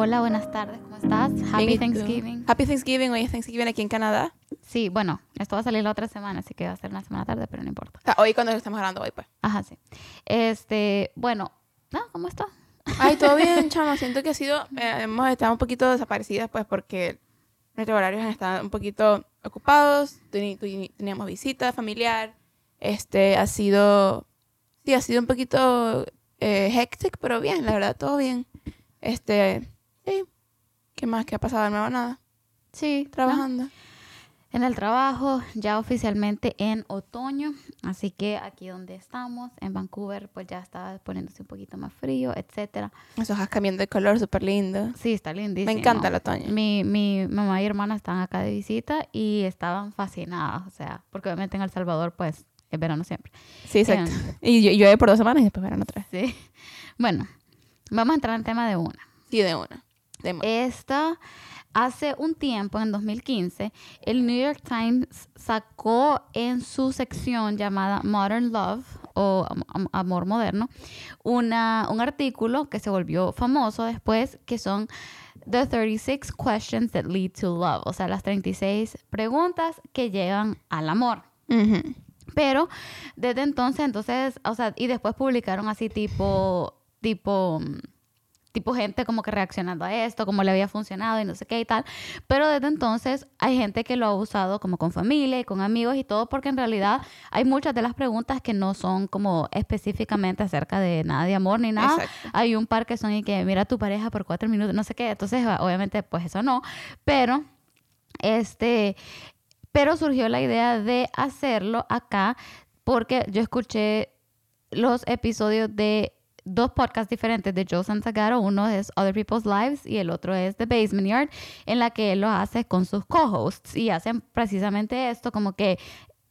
Hola, buenas tardes, ¿cómo estás? Happy. Thanksgiving. Happy Thanksgiving. Hoy es Thanksgiving aquí en Canadá. Sí, bueno, esto va a salir la otra semana, así que va a ser una semana tarde, pero no importa. O sea, hoy cuando estamos hablando hoy, pues. Ajá, sí. Este, bueno, no, ¿cómo estás? Ay, todo bien, chama. Siento que ha sido... eh, hemos estado un poquito desaparecidas, pues, porque nuestros horarios han estado un poquito ocupados. Teníamos visita familiar. Este, ha sido... Sí, ha sido un poquito eh, hectic, pero bien, la verdad, todo bien. Este. ¿Qué más? ¿Qué ha pasado nuevo? Nada. Sí, Trabajando. En el trabajo, ya oficialmente en otoño, así que aquí donde estamos, en Vancouver, pues ya está poniéndose un poquito más frío, etcétera. Las hojas cambiando de color, súper lindo. Sí, está lindísimo. Me encanta el otoño. Mi, mi mamá y hermana están acá de visita y estaban fascinadas, o sea, porque obviamente en El Salvador, pues, es verano siempre. Sí, exacto. Em, Y yo llueve por dos semanas y después verán otra vez. Sí. Bueno, vamos a entrar en tema de una. Sí, de una. Esta, hace un tiempo, en 2015, el New York Times sacó en su sección llamada Modern Love o Am- Am- Amor Moderno una, un artículo que se volvió famoso después, que son The 36 Questions That Lead to Love, o sea, las 36 preguntas que llevan al amor. Pero desde entonces, entonces, o sea, y después publicaron así tipo, tipo, mm, tipo gente como que reaccionando a esto, cómo le había funcionado y no sé qué y tal. Pero desde entonces hay gente que lo ha usado como con familia y con amigos y todo, porque en realidad hay muchas de las preguntas que no son como específicamente acerca de nada de amor ni nada. Exacto. Hay un par que son y que mira a tu pareja por cuatro minutos, no sé qué. Entonces, obviamente, pues eso no. Pero, este, pero surgió la idea de hacerlo acá porque yo escuché los episodios de dos podcasts diferentes de Joe Santagaro. Uno es Other People's Lives y el otro es The Basement Yard, en la que él lo hace con sus co-hosts y hacen precisamente esto, como que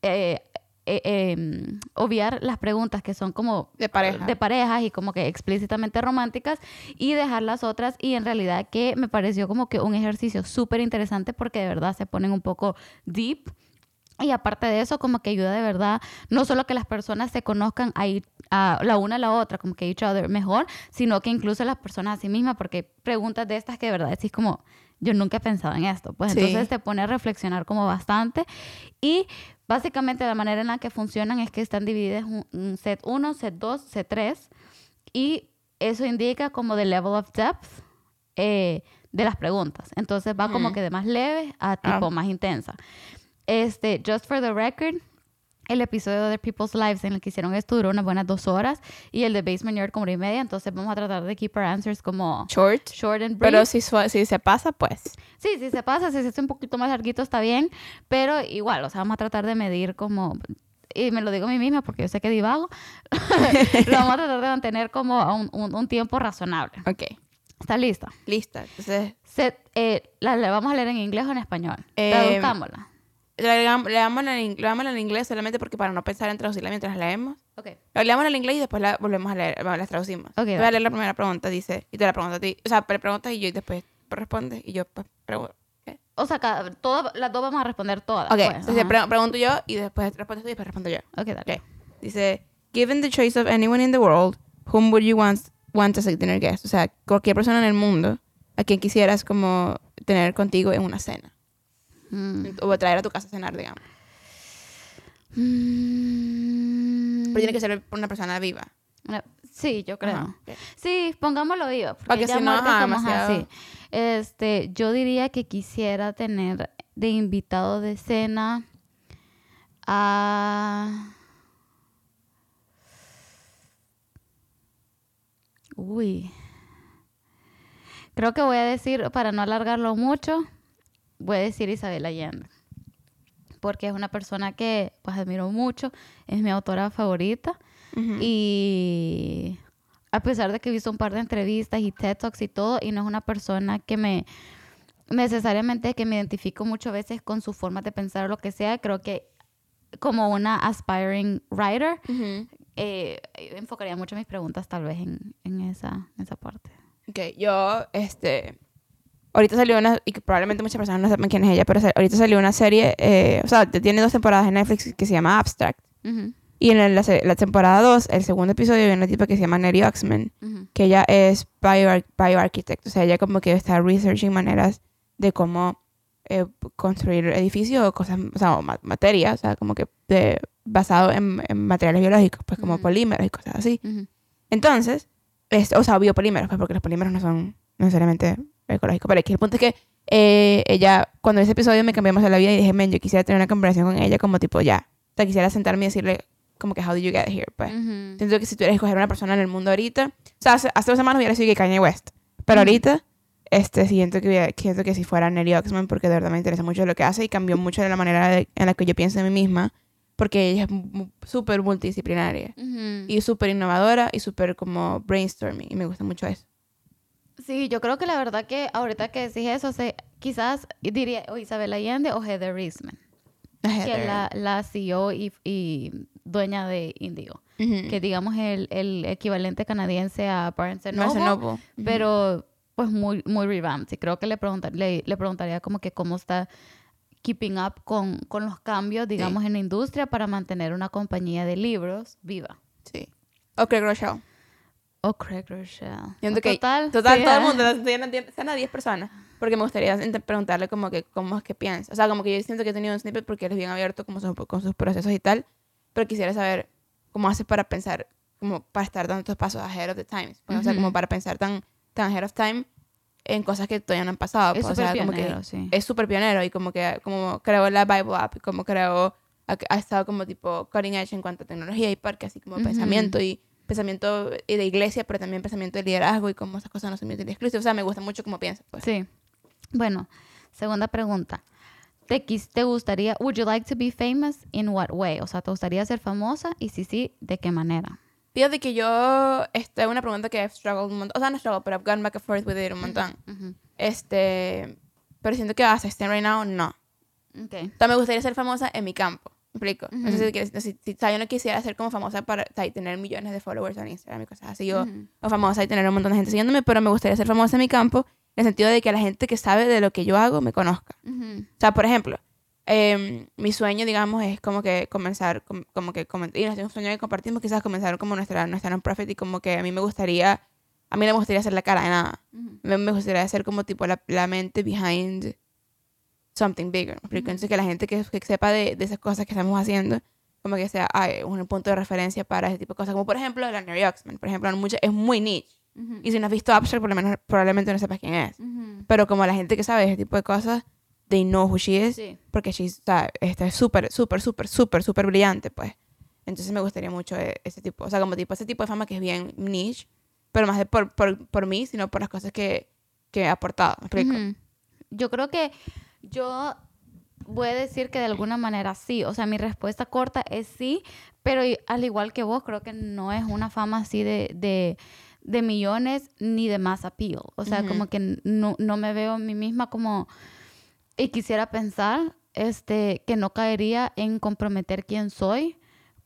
eh, eh, em, obviar las preguntas que son como De pareja. de parejas y como que explícitamente románticas y dejar las otras y en realidad que me pareció como que un ejercicio súper interesante porque de verdad se ponen un poco deep y aparte de eso como que ayuda de verdad no solo que las personas se conozcan a, i- a la una a la otra como que each other mejor sino que incluso las personas a sí mismas porque preguntas de estas que de verdad decís como yo nunca he pensado en esto pues Sí. entonces te pone a reflexionar como bastante y básicamente la manera en la que funcionan es que están divididas un set 1, set 2, set 3 y eso indica como the level of depth eh, de las preguntas. Entonces va como Ujú. que de más leve a tipo Ah. más intensa. Este, just for the record, el episodio de People's Lives en el que hicieron esto duró unas buenas dos horas y el de Basement Yard como hora y media. Entonces vamos a tratar de keep our answers como Short. short and brief. Pero si, si se pasa, pues. Sí, si se pasa, si se hace un poquito más larguito está bien, pero igual, o sea, vamos a tratar de medir como, y me lo digo a mí misma porque yo sé que divago, lo vamos a tratar de mantener como a un, un- un tiempo razonable. Ok. ¿Está lista? Lista. Entonces, Se- eh, la, la vamos a leer en inglés o en español. Eh, Traduzcámosla. Le damos leámosla en inglés solamente porque para no pensar en traducirla mientras leemos. Ok. Lo leamos en inglés y después la volvemos a leer, las traducimos. Ok, Voy a dale. leer la primera pregunta, dice, y te la pregunto a ti. O sea, pre- preguntas y yo y después respondes y yo pues pregunto. O sea, cada, todo- las dos vamos a responder todas. Ok, pues, entonces pre- pregunto yo y después respondes tú y después respondo yo. Ok, dale. Ok. Dice, given the choice of anyone in the world, whom would you want, want as a dinner guest? O sea, cualquier persona en el mundo a quien quisieras como tener contigo en una cena. Mm. O traer a tu casa a cenar, digamos. Mm. Pero tiene que ser una persona viva. Una- Sí, yo creo. Ajá. Sí, pongámoslo vivo. Porque, Porque ya si no, ajá, como, ajá, demasiado. sí. Este, yo diría que quisiera tener de invitado de cena a... Uy. Creo que voy a decir, para no alargarlo mucho, voy a decir Isabel Allende. Porque es una persona que pues admiro mucho, es mi autora favorita. Ujú. Y a pesar de que he visto un par de entrevistas y TED Talks y todo, y no es una persona que me necesariamente que me identifico muchas veces con su forma de pensar o lo que sea, creo que como una aspiring writer, Ujú. eh, enfocaría mucho mis preguntas tal vez en, en esa, en esa parte. Ok, yo, este... Ahorita salió una, y que probablemente muchas personas no sepan quién es ella, pero ahorita salió una serie, eh, o sea, tiene dos temporadas en Netflix que se llama Abstract. Ujú. Y en la, la temporada 2, el segundo episodio, hay una tipa que se llama Neri Oxman, que ella es bio, bioarchitect. O sea, ella como que está researching maneras de cómo eh, construir edificios o cosas, o sea, o ma- materia, o sea, como que de- basado en, en materiales biológicos, pues como Ujú. polímeros y cosas así. Entonces, es, o sea, biopolímeros, pues porque los polímeros no son necesariamente ecológicos. Pero aquí el punto es que eh, ella, cuando ese episodio me cambiamos de la vida y dije, men, yo quisiera tener una conversación con ella como tipo ya. O sea, quisiera sentarme y decirle como que, how did you get here? Pues. Ujú. Siento que si tuvieras que escoger una persona en el mundo ahorita, o sea, hace, hace dos semanas hubiera sido que Kanye West. Pero Ujú. ahorita, este, siento que, hubiera- siento que si fuera Nelly Oxman, porque de verdad me interesa mucho lo que hace y cambió mucho de la manera de- en la que yo pienso en mí misma, porque ella es súper multidisciplinaria Ujú. y súper innovadora y súper como brainstorming y me gusta mucho eso. Sí, yo creo que la verdad que ahorita que decís eso, se, quizás diría o Isabel Allende o Heather Eastman, que es la, la CEO y, y dueña de Indigo, que digamos el, el equivalente canadiense a Barnes Noble, pero pues muy, muy revamped. Y creo que le, preguntar, le, le preguntaría como que cómo está keeping up con, con los cambios, digamos, en la industria para mantener una compañía de libros viva. Sí. O Craig Rochelle. O Craig Rochelle. Total, total sí, todo el mundo, sean a 10 personas. Porque me gustaría preguntarle como que cómo es que piensa. O sea, como que yo siento que he tenido un snippet porque él es bien abierto como su- con sus procesos y tal. Pero quisiera saber cómo hace para pensar, como para estar tantos pasos ahead of the times. pues, O sea, como para pensar tan, tan ahead of time en cosas que todavía no han pasado. Es pues, o sea, súper como que pionero, sí. es súper pionero y como que como creó la Bible App y como creó ha, ha estado como tipo cutting edge en cuanto a tecnología y parque así como Ujú. pensamiento y pensamiento y de iglesia pero también pensamiento de liderazgo y como esas cosas no son mutually exclusive o sea me gusta mucho cómo piensa pues Sí. Bueno, segunda pregunta. ¿Te, ¿Te gustaría, would you like to be famous in what way? O sea, ¿te gustaría ser famosa? Y si sí, ¿de qué manera? fíjate que yo esta es una pregunta que he struggled un montón o sea no struggled pero I've gone back and forth with it un montón este pero siento que hasta este right now no Ok. O sea, me gustaría ser famosa en mi campo. ¿Me explico? Ujú. Entonces, si, si, si- sea, yo no quisiera ser como famosa para y tener millones de followers en Instagram y cosas así. O, Ujú. o famosa y tener un montón de gente siguiéndome, pero me gustaría ser famosa en mi campo en el sentido de que la gente que sabe de lo que yo hago me conozca. Ujú. O sea, por ejemplo, em, mi sueño, digamos, es como que comenzar, com- como que, comen- y nuestro sueño que compartimos quizás comenzar como nuestra, nuestra non-profit y como que a mí me gustaría, a mí no me gustaría ser la cara de nada. Me, me gustaría ser como tipo la, la mente behind something bigger. ¿me explico? Entonces que la gente que, que sepa de, de esas cosas que estamos haciendo, como que sea ay, un punto de referencia para ese tipo de cosas. Como por ejemplo la Neri Oxman, por ejemplo, mucha- es muy niche. Y si no has visto Abstract, por lo menos probablemente no sepas quién es. Pero como la gente que sabe ese tipo de cosas, they know who she is. Sí. Porque she's, o sea, esta es súper, súper, súper, súper, súper brillante, pues. Entonces me gustaría mucho eh, ese tipo, o sea, como tipo ese tipo de fama que es bien niche, pero más de por, por, por mí, sino por las cosas que, que he aportado. ¿Me explico? Yo creo que yo voy a decir que de alguna manera sí. O sea, mi respuesta corta es sí, pero al igual que vos, creo que no es una fama así de, de, de millones ni de más appeal. O sea, como que no, no me veo a mí misma como... Y quisiera pensar este, que no caería en comprometer quién soy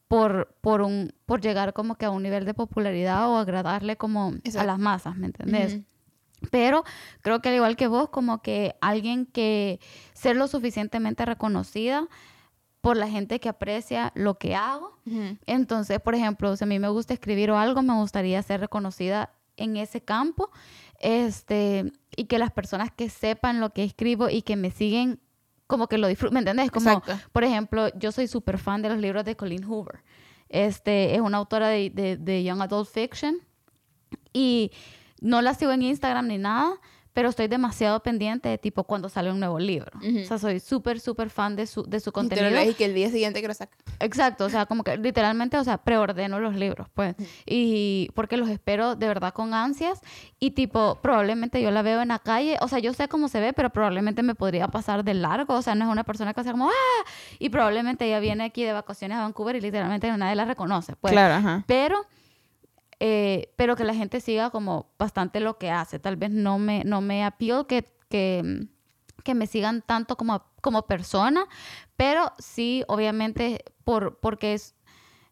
por, por, un, por llegar como que a un nivel de popularidad o agradarle como a las masas, ¿me entendés? Pero creo que al igual que vos, como que alguien que ser lo suficientemente reconocida por la gente que aprecia lo que hago. Entonces, por ejemplo, si a mí me gusta escribir o algo, me gustaría ser reconocida en ese campo. Este, y que las personas que sepan lo que escribo y que me siguen como que lo disfruten, ¿me entendés? Como, Exacto. por ejemplo, yo soy súper fan de los libros de Colleen Hoover. Este, es una autora de, de, de Young Adult Fiction. Y no la sigo en Instagram ni nada, pero estoy demasiado pendiente de tipo cuando sale un nuevo libro. O sea, soy súper, súper fan de su, de su Y contenido. lees y que el día siguiente que lo saca. Exacto, o sea, como que literalmente, o sea, preordeno los libros, pues. Y porque los espero de verdad con ansias. Y tipo, probablemente yo la veo en la calle, o sea, yo sé cómo se ve, pero probablemente me podría pasar de largo. O sea, no es una persona que sea como, ¡ah! Y probablemente ella viene aquí de vacaciones a Vancouver y literalmente nadie la reconoce, pues. claro, ajá. Pero, eh, pero que la gente siga como bastante lo que hace. Tal vez no me, no me que, que me sigan tanto como, como persona, pero sí, obviamente, por, porque es,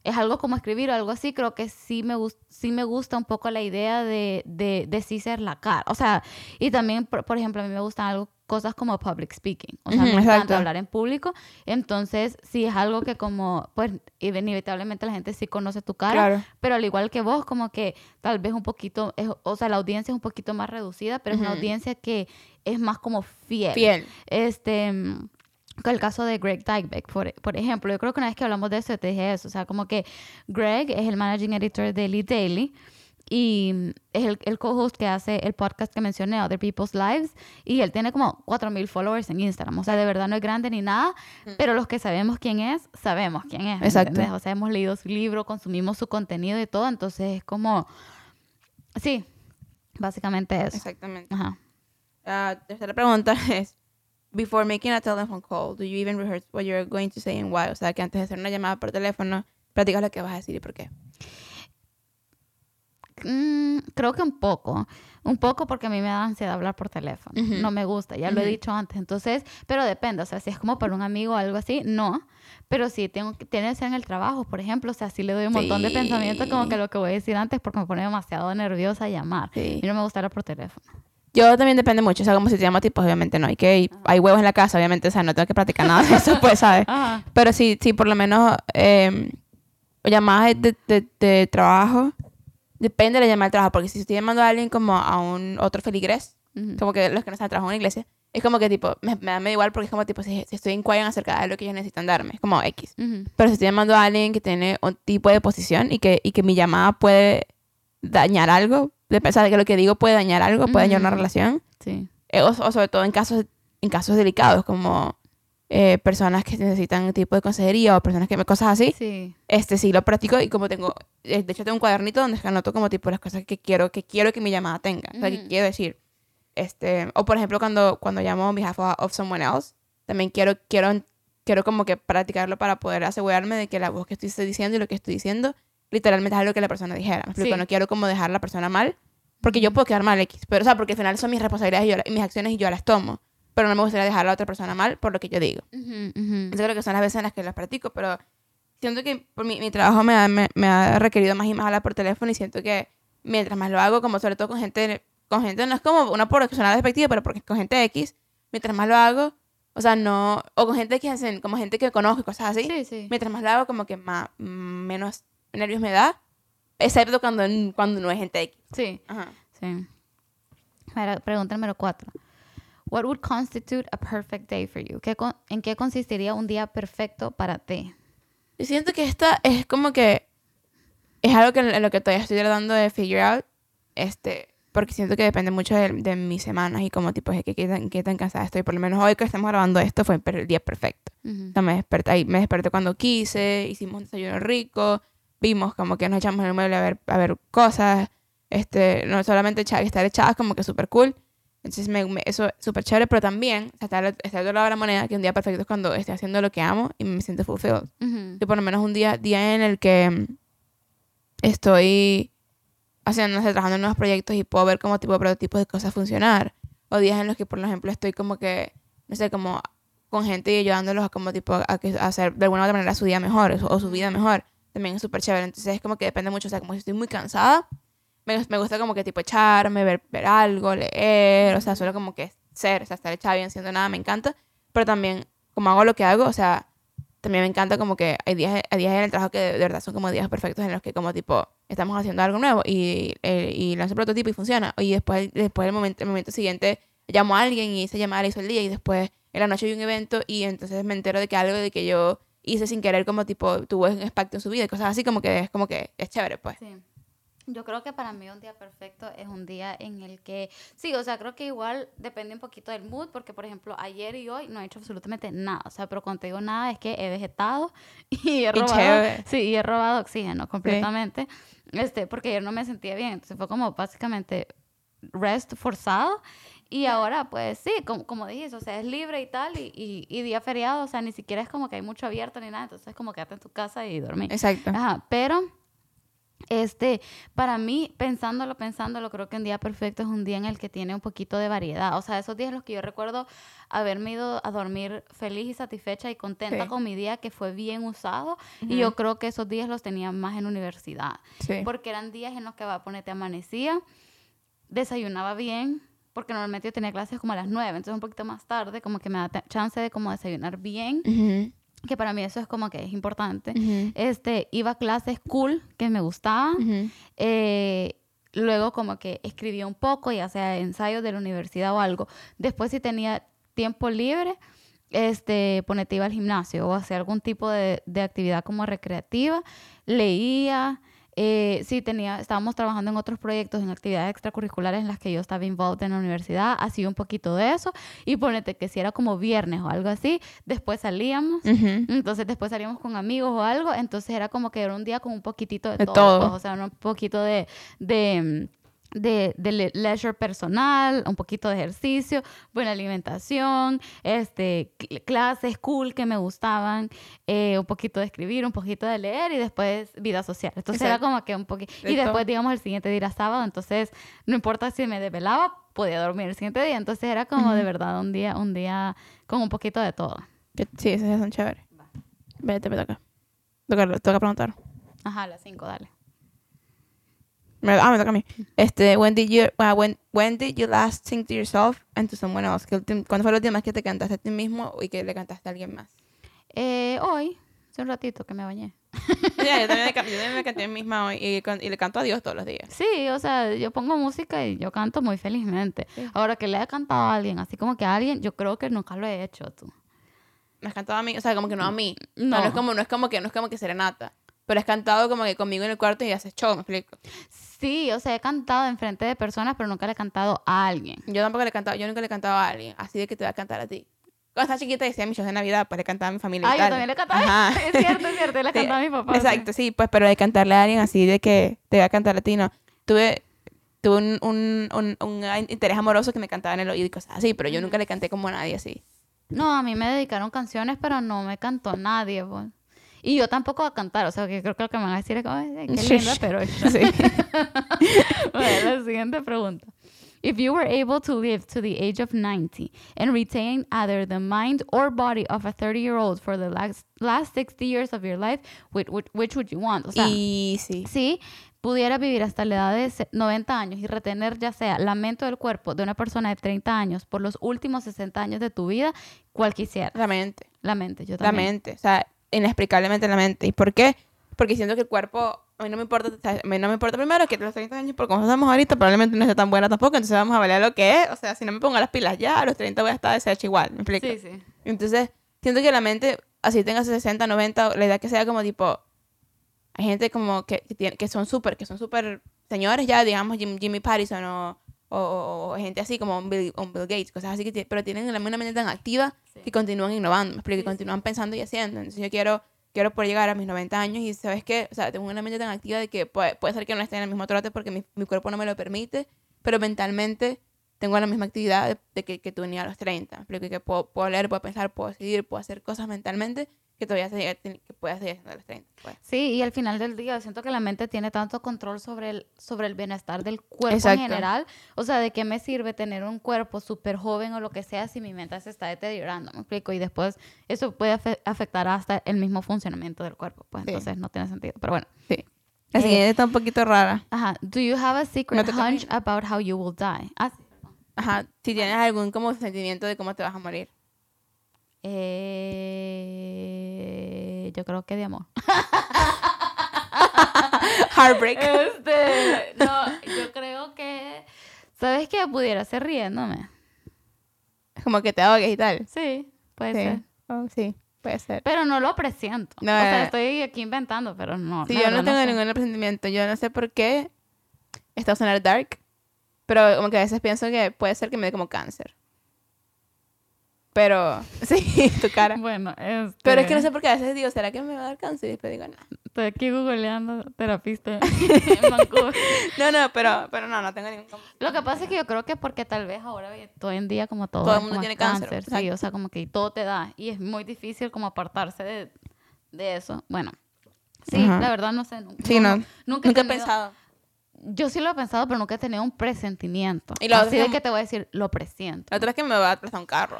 es algo como escribir o algo así, creo que sí me, sí me gusta un poco la idea de, de, de sí ser la cara. O sea, y también, por, por ejemplo, a mí me gustan algo, cosas como public speaking. O sea, Ujú, me encanta hablar en público. Entonces, sí es algo que como, pues, inevitablemente la gente sí conoce tu cara. Claro. Pero al igual que vos, como que tal vez un poquito, es- o sea, la audiencia es un poquito más reducida, pero es una audiencia que es más como fiel. Fiel. Este, mm, el caso de Greg Dykebeck, por, por ejemplo, yo creo que una vez que hablamos de eso, te dije eso, o sea, como que Greg es el managing editor de Elite Daily y mm, es el, el co-host que hace el podcast que mencioné, Other People's Lives, y él tiene como 4.000 followers en Instagram, o sea, de verdad no es grande ni nada, pero los que sabemos quién es, sabemos quién es. ¿me Exacto. O sea, hemos leído su libro, consumimos su contenido y todo, entonces es como, sí, básicamente eso. Exactamente. Ajá. La tercera pregunta es, before making a telephone call, do you even rehearse what you're going to say and why? O sea, que antes de hacer una llamada por teléfono, practicas lo que vas a decir y por qué. Mm, creo que un poco. Un poco porque a mí me da ansiedad hablar por teléfono. No me gusta, ya lo he dicho antes. Entonces, pero depende. O sea, si es como para un amigo o algo así, no. Pero si tengo que, tiene que ser en el trabajo, por ejemplo, o sea, sí le doy un montón de pensamientos como que lo que voy a decir antes porque me pone demasiado nerviosa llamar. Sí. Y no me gusta hablar por teléfono. Yo también depende mucho, o sea, como si te llamo tipo, obviamente no, hay que, hay huevos en la casa, obviamente, o sea, no tengo que practicar nada de eso, pues, ¿sabes? Ajá. Pero sí, sí, por lo menos eh, llamadas de, de, de trabajo, depende de la llamada de trabajo, porque si estoy llamando a alguien como a un otro feligrés, Ujú. como que los que no están trabajando en una iglesia, es como que tipo, me, me da medio igual porque es como tipo, si, si estoy en inquiring acerca de lo que ellos necesitan darme, es como X. Pero si estoy llamando a alguien que tiene un tipo de posición y que, y que mi llamada puede dañar algo, de pensar que lo que digo puede dañar algo, puede dañar una relación, Sí. eh, o, o sobre todo en casos, en casos delicados, como eh, personas que necesitan un tipo de consejería o personas que me cosas así, Sí. este sí lo practico y como tengo, eh, de hecho tengo un cuadernito donde anoto como tipo las cosas que quiero que quiero que mi llamada tenga, o sea, que quiero decir. Este, o por ejemplo cuando cuando llamo on behalf of someone else, también quiero quiero quiero como que practicarlo para poder asegurarme de que la voz que estoy diciendo y lo que estoy diciendo literalmente es algo que la persona dijera. ¿Me explico? Sí. No quiero como dejar a la persona mal, porque yo puedo quedar mal X, pero o sea, porque al final son mis responsabilidades y, yo y mis acciones y yo las tomo, pero no me gustaría dejar a la otra persona mal por lo que yo digo. Ujú, ujú. Yo creo que son las veces en las que las practico, pero siento que por mi, mi trabajo me ha, me, me ha requerido más y más hablar por teléfono y siento que mientras más lo hago, como sobre todo con gente, con gente no es como una por sonar despectiva, pero porque con gente X, mientras más lo hago, o sea, no, o con gente que hacen, como gente que conozco y cosas así, Sí, sí. mientras más lo hago, como que más, menos nervios me da, excepto cuando, cuando no es gente X. Sí. Ajá. Sí. Pregunta número cuatro. What would constitute a perfect day for you? ¿Qué con- ¿En qué consistiría un día perfecto para ti? Yo siento que esta es como que es algo que en lo que todavía estoy tratando de figure out, este, porque siento que depende mucho de, de mis semanas y como tipo de que qué tan, qué tan cansada estoy. Por lo menos hoy que estamos grabando esto fue el día perfecto. Ujú. O sea, me desperté, me desperté cuando quise, hicimos un desayuno rico, vimos como que nos echamos en el mueble a ver, a ver cosas, este, no solamente echa- estar echadas como que súper cool. Entonces, me, me- eso es súper chévere, pero también, está al otro lado de la moneda, que un día perfecto es cuando estoy haciendo lo que amo y me siento fulfilled Ujú. que por lo menos un día, día en el que mm, estoy haciendo, no sé, trabajando en nuevos proyectos y puedo ver como tipo de prototipos de cosas funcionar. O días en los que, por ejemplo, estoy como que, no sé, como con gente y ayudándolos a como tipo a, que, a hacer de alguna u otra manera su día mejor o o su vida mejor. También es súper chévere. Entonces es como que depende mucho. O sea, como si estoy muy cansada, me, me gusta como que tipo echarme, ver, ver algo, leer, o sea, solo como que ser, o sea, estar echada bien haciendo nada, me encanta. Pero también, como hago lo que hago, o sea, también me encanta como que hay días, hay días en el trabajo que de, de verdad son como días perfectos en los que como tipo estamos haciendo algo nuevo y, eh, y lanzo el prototipo y funciona. Y después, después el, momento, el momento siguiente llamo a alguien y esa llamada la hizo el día y después en la noche hay un evento y entonces me entero de que algo de que yo hice sin querer como tipo tuvo un impacto en su vida y cosas así como que es como que es chévere pues. Sí. Yo creo que para mí un día perfecto es un día en el que, sí, o sea, creo que igual depende un poquito del mood, porque por ejemplo, ayer y hoy no he hecho absolutamente nada, o sea, pero cuando te digo nada es que he vegetado y he robado, chévere. sí, y he robado oxígeno completamente, este, porque ayer no me sentía bien, entonces fue como básicamente rest forzado y ahora pues sí, como, como dijiste, o sea, es libre y tal, y, y, y día feriado, o sea, ni siquiera es como que hay mucho abierto ni nada, entonces como quédate en tu casa y dormir. Exacto. Ajá, pero Este, para mí, pensándolo, pensándolo, creo que un día perfecto es un día en el que tiene un poquito de variedad. O sea, esos días en los que yo recuerdo haberme ido a dormir feliz y satisfecha y contenta Sí. con mi día que fue bien usado. Y yo creo que esos días los tenía más en universidad. Sí. Porque eran días en los que va a ponerte amanecía, desayunaba bien, porque normalmente yo tenía clases como a las 9, entonces un poquito más tarde, como que me da chance de como desayunar bien, que para mí eso es como que es importante. Este, iba a clases cool, que me gustaban. Eh, luego como que escribía un poco, ya sea ensayos de la universidad o algo. Después si tenía tiempo libre, este, ponete iba al gimnasio o hacía algún tipo de, de actividad como recreativa, leía, eh, sí tenía, estábamos trabajando en otros proyectos, en actividades extracurriculares en las que yo estaba involved en la universidad, hacía un poquito de eso y ponete que si era como viernes o algo así, después salíamos. Entonces después salíamos con amigos o algo, entonces era como que era un día con un poquitito de, De todo, todo. pues, o sea, un poquito de, de, mm, de, de le- leisure personal, un poquito de ejercicio, buena alimentación, este, cl- clases cool que me gustaban, eh, un poquito de escribir, un poquito de leer y después vida social. Entonces era como que un poquito... De Y después, digamos, el siguiente día era sábado, entonces no importa si me desvelaba, podía dormir el siguiente día. Entonces era como de verdad un día, un día con un poquito de todo. Sí, esos días son chéveres. Vete, me toca. Toca, toca preguntar. Ajá, a las 5, dale. Me- ah, me toca a mí. Este, when did you, uh, when, when did you last sing to yourself and to someone else? ¿Qué ultim- ¿Cuándo fue la última vez que te cantaste a ti mismo y que le cantaste a alguien más? Eh, hoy, hace un ratito que me bañé. Ya, yo, también yo también me canté a mí misma hoy y, y le canto a Dios todos los días. Sí, o sea, yo pongo música y yo canto muy felizmente. Sí. Ahora que le he cantado a alguien, así como que a alguien, yo creo que nunca lo he hecho tú. Me has cantado a mí, o sea, como que no a mí. O sea, No. no es como, no es como que, no es como que serenata. Pero has cantado como que conmigo en el cuarto y haces show, me explico. Sí, o sea, he cantado en frente de personas, pero nunca le he cantado a alguien. Yo tampoco le he cantado, yo nunca le he cantado a alguien, así de que te voy a cantar a ti. Cuando estaba chiquita decía mis shows de Navidad, pues le cantaba a mi familia. y Ah, yo también le. Ajá. es cierto, es cierto, le Sí, cantado a mi papá. Exacto, sí, pues, pero de cantarle a alguien así de que te voy a cantar a ti, no. Tuve, tuve un, un, un, un interés amoroso que me cantaba en el oído y cosas así, pero yo nunca le canté como a nadie así. No, a mí me dedicaron canciones, pero no me cantó nadie, pues. Y yo tampoco a cantar, o sea, que creo que lo que me van a decir es como, "Ay, qué linda, pero... Sí. Bueno, la siguiente pregunta. If you were able to live to the age of 90 and retain either the mind or body of a 30-year-old for the last, last 60 years of your life, which, which, which would you want? O sea, y sí. si pudiera vivir hasta la edad de se- 90 años y retener ya sea la mente o el cuerpo de una persona de 30 años por los últimos 60 años de tu vida, cual quisiera. La mente. La mente, yo La también. mente. O sea, inexplicablemente la mente. ¿Y por qué? Porque siento que el cuerpo, a mí no me importa, a mí no me importa primero que los 30 años, porque como estamos ahorita, probablemente no esté tan buena tampoco, entonces vamos a valer lo que es. O sea, si no me pongo las pilas ya, a los 30 voy a estar deshecha igual, ¿me explico? Sí, sí. Entonces, siento que la mente, así tenga 60, 90, la idea que sea como tipo, hay gente como que, que, tiene- que son súper, que son súper señores ya, digamos, Jim- Jimmy Pattison o, o, o- o gente así como un Bill, un Bill Gates, cosas así, que pero tienen una mente tan activa Sí. que continúan innovando, me explico, Sí, que continúan pensando y haciendo. Entonces yo quiero, quiero poder llegar a mis 90 años y, ¿sabes qué? O sea, tengo una mente tan activa de que puede, puede ser que no esté en el mismo trote porque mi, mi cuerpo no me lo permite, pero mentalmente tengo la misma actividad de, de que, que tenía a los 30. Me explico, y que puedo, puedo leer, puedo pensar, puedo decidir, puedo hacer cosas mentalmente que todavía se, que pueda seguir haciendo a los 30. pues. Sí, y al final del día siento que la mente tiene tanto control sobre el, sobre el bienestar del cuerpo Exacto. en general. O sea, ¿de qué me sirve tener un cuerpo súper joven o lo que sea si mi mente se está deteriorando? ¿Me explico? Y después eso puede afe- afectar hasta el mismo funcionamiento del cuerpo. Pues Sí. entonces no tiene sentido. Pero bueno. Sí. La Eh, siguiente está un poquito rara. Ajá. Do you have a secret mí. hunch about how you will die? Ah, sí. Ajá. Si tienes algún como sentimiento de cómo te vas a morir. Eh, yo creo que de amor. Heartbreak. Este, no, yo creo que... ¿Sabes qué? Pudiera ser riéndome. como que te ahogues y tal. Sí, puede ser. Sí. Oh, sí, puede ser. Pero no lo presiento. No, o sea, eh. estoy aquí inventando, pero no. Sí, yo no tengo sé. ningún presentimiento. Yo no sé por qué. Esto va a sonar dark. Pero como que a veces pienso que puede ser que me dé como cáncer. Pero, sí, tu cara. Bueno, este, Pero es que no sé por qué a veces digo, ¿será que me va a dar cáncer? Y después digo, no. Estoy aquí googleando terapista en Vancouver. No, no, pero, pero no, no tengo ningún. Lo que pasa es que yo creo que porque tal vez ahora hoy en día como todo, Todo el es mundo tiene cáncer, sí, o sea, como que todo te da y es muy difícil como apartarse de, de eso. Bueno, Sí, Ajá. la verdad no sé. nu- Sí, no. Nunca, Nunca he tenido- pensado. Yo sí lo he pensado, pero nunca he tenido un presentimiento. Y lo Así de es que- que te voy a decir, lo presiento. La otra es que me va a prestar un carro.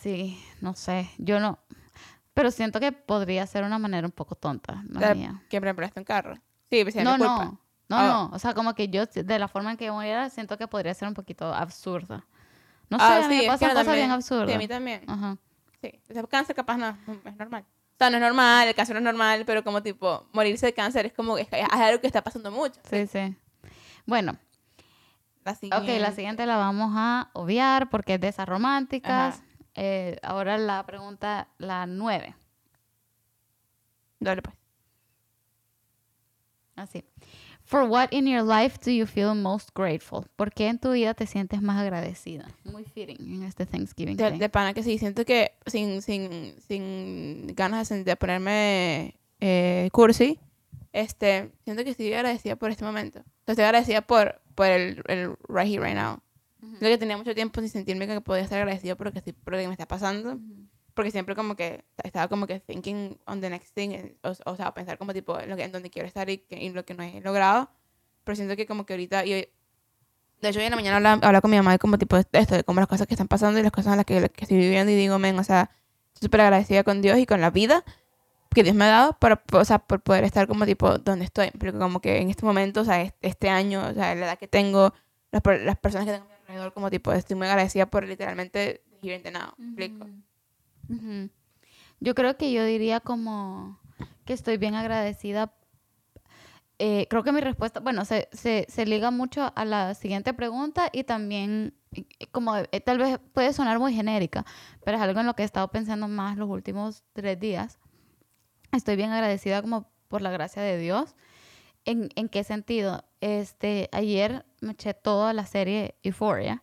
Sí, no sé. Yo no. Pero siento que podría ser una manera un poco tonta. la La- mía. que me presta un carro. Sí, pues No, mi culpa. no. No, Ah. no. O sea, como que yo, de la forma en que yo muriera, siento que podría ser un poquito absurda. No sé, Ah, a mí sí, me pasan cosas bien absurdas. Sí, a mí también. Ajá. Sí, o sea, cáncer capaz no, es normal. O sea, no es normal, el cáncer no es normal, pero como tipo, morirse de cáncer es como, es, es algo que está pasando mucho. Sí, sí. Bueno, La ok, siguiente. la siguiente la vamos a obviar porque es de esas románticas. Ajá. Eh, ahora la pregunta, la nueve. Dale, pues. Así. For what in your life do you feel most grateful? ¿Por qué en tu vida te sientes más agradecida? Muy fitting en este Thanksgiving De, de pana que sí, siento que sin, sin, sin ganas de, de ponerme eh, cursi, este, siento que estoy agradecida por este momento. O sea, estoy agradecida por, por el, el right here, right now. Siento que tenía mucho tiempo sin sentirme que podía estar agradecida por lo que, por lo que me está pasando. Porque siempre como que estaba como que thinking on the next thing. O, o sea, pensar como tipo en, lo que, en donde quiero estar y, que- y lo que no he logrado. Pero siento que como que ahorita... Y hoy- de hecho, hoy en la mañana hablaba, hablaba con mi mamá de como tipo de esto, de como las cosas que están pasando y las cosas en las que, que estoy viviendo. Y digo, men, o sea, estoy súper agradecida con Dios y con la vida que Dios me ha dado para, o sea, por poder estar como tipo donde estoy. Porque como que en este momento, o sea, es- este año, o sea, la edad que tengo, las, las personas que tengo alrededor, como tipo, estoy muy agradecida por literalmente and the now. ¿me explico? Ujú. Yo creo que yo diría como que estoy bien agradecida. Eh, creo que mi respuesta, bueno, se, se, se liga mucho a la siguiente pregunta y también como eh, tal vez puede sonar muy genérica, pero es algo en lo que he estado pensando más los últimos tres días. Estoy bien agradecida como por la gracia de Dios. ¿En, en qué sentido? Este, ayer me eché toda la serie Euphoria.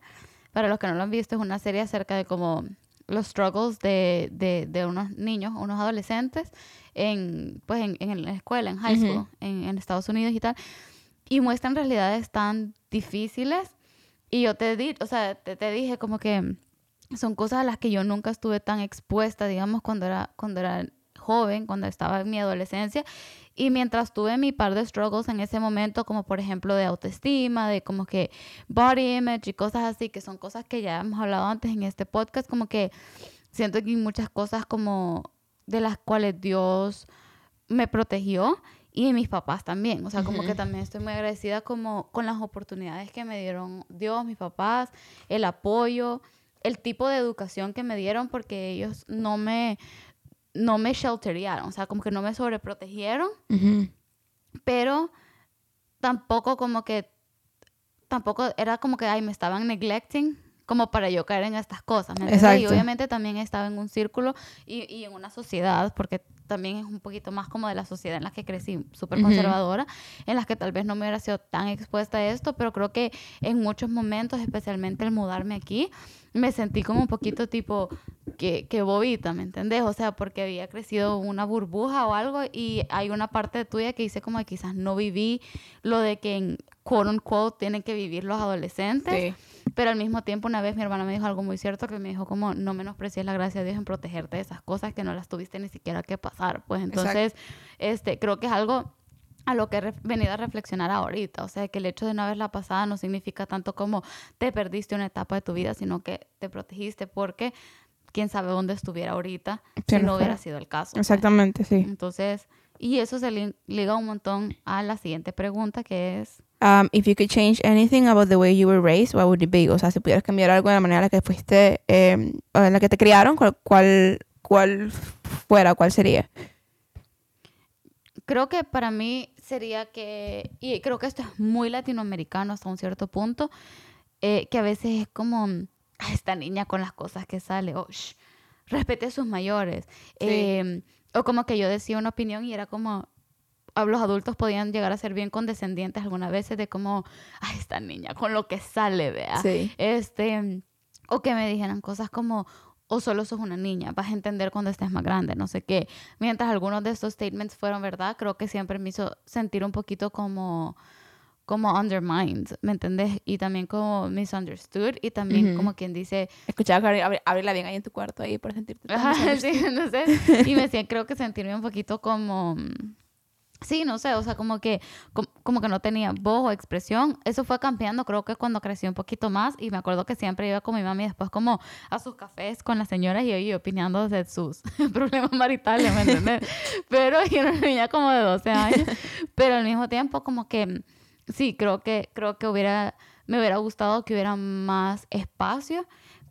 Para los que no lo han visto, es una serie acerca de como los struggles de, de, de unos niños, unos adolescentes en, pues en, en la escuela, en high school, en, en Estados Unidos y tal. Y muestran realidades tan difíciles. Y yo te, di, o sea, te, te dije como que son cosas a las que yo nunca estuve tan expuesta, digamos, cuando era, cuando era joven, cuando estaba en mi adolescencia. Y mientras tuve mi par de struggles en ese momento, como por ejemplo de autoestima, de como que body image y cosas así, que son cosas que ya hemos hablado antes en este podcast, como que siento que hay muchas cosas como de las cuales Dios me protegió y mis papás también. O sea, como que también estoy muy agradecida como con las oportunidades que me dieron Dios, mis papás, el apoyo, el tipo de educación que me dieron porque ellos no me no me shelterearon, o sea, como que no me sobreprotegieron, pero tampoco como que tampoco era como que ay me estaban neglecting como para yo caer en estas cosas. ¿me entiendes? Y Exacto. obviamente también estaba en un círculo y, y en una sociedad, porque también es un poquito más como de la sociedad en la que crecí, súper conservadora, en las que tal vez no me hubiera sido tan expuesta a esto, pero creo que en muchos momentos, especialmente el mudarme aquí, me sentí como un poquito tipo que, que bobita, ¿me entendés? O sea, porque había crecido una burbuja o algo y hay una parte tuya que dice como que quizás no viví lo de que en quote unquote tienen que vivir los adolescentes. Sí. Pero al mismo tiempo, una vez mi hermana me dijo algo muy cierto que me dijo como no menosprecies la gracia de Dios en protegerte de esas cosas que no las tuviste ni siquiera que pasar. Pues entonces, este, creo que es algo a lo que he venido a reflexionar ahorita. O sea, que el hecho de no haberla pasada no significa tanto como te perdiste una etapa de tu vida, sino que te protegiste porque quién sabe dónde estuviera ahorita Sí, si no hubiera sido el caso. pues. Exactamente, sí. Entonces, y eso se li- liga un montón a la siguiente pregunta que es... Um, if you could change anything about the way you were raised, what would it be? O sea, si pudieras cambiar algo de la manera en la que fuiste, eh, o en la que te criaron, ¿cuál, cuál, cuál fuera, cuál sería? Creo que para mí sería que, y creo que esto es muy latinoamericano hasta un cierto punto, eh, que a veces es como, "Ah, esta niña con las cosas que sale, o "Shh, respete a sus mayores. Sí. Eh, o como que yo decía una opinión y era como, los adultos podían llegar a ser bien condescendientes algunas veces de como, ay, esta niña con lo que sale, vea. Sí. Este, o que me dijeran cosas como, o solo sos una niña, vas a entender cuando estés más grande, no sé qué. Mientras algunos de estos statements fueron verdad, creo que siempre me hizo sentir un poquito como, como undermined, ¿me entendés? Y también como misunderstood y también como quien dice, Escuchaba que abrirla bien ahí en tu cuarto ahí para sentirte. Ajá, sí, no sé. Y me hacía, creo que sentirme un poquito como. Sí, no sé, o sea, como que, como, como que no tenía voz o expresión. Eso fue cambiando, creo que cuando crecí un poquito más. Y me acuerdo que siempre iba con mi mami después como a sus cafés con las señoras y yo opinando de sus problemas maritales, ¿me entiendes? Pero yo era una niña como de 12 años. Pero al mismo tiempo como que, sí, creo que, creo que hubiera, me hubiera gustado que hubiera más espacio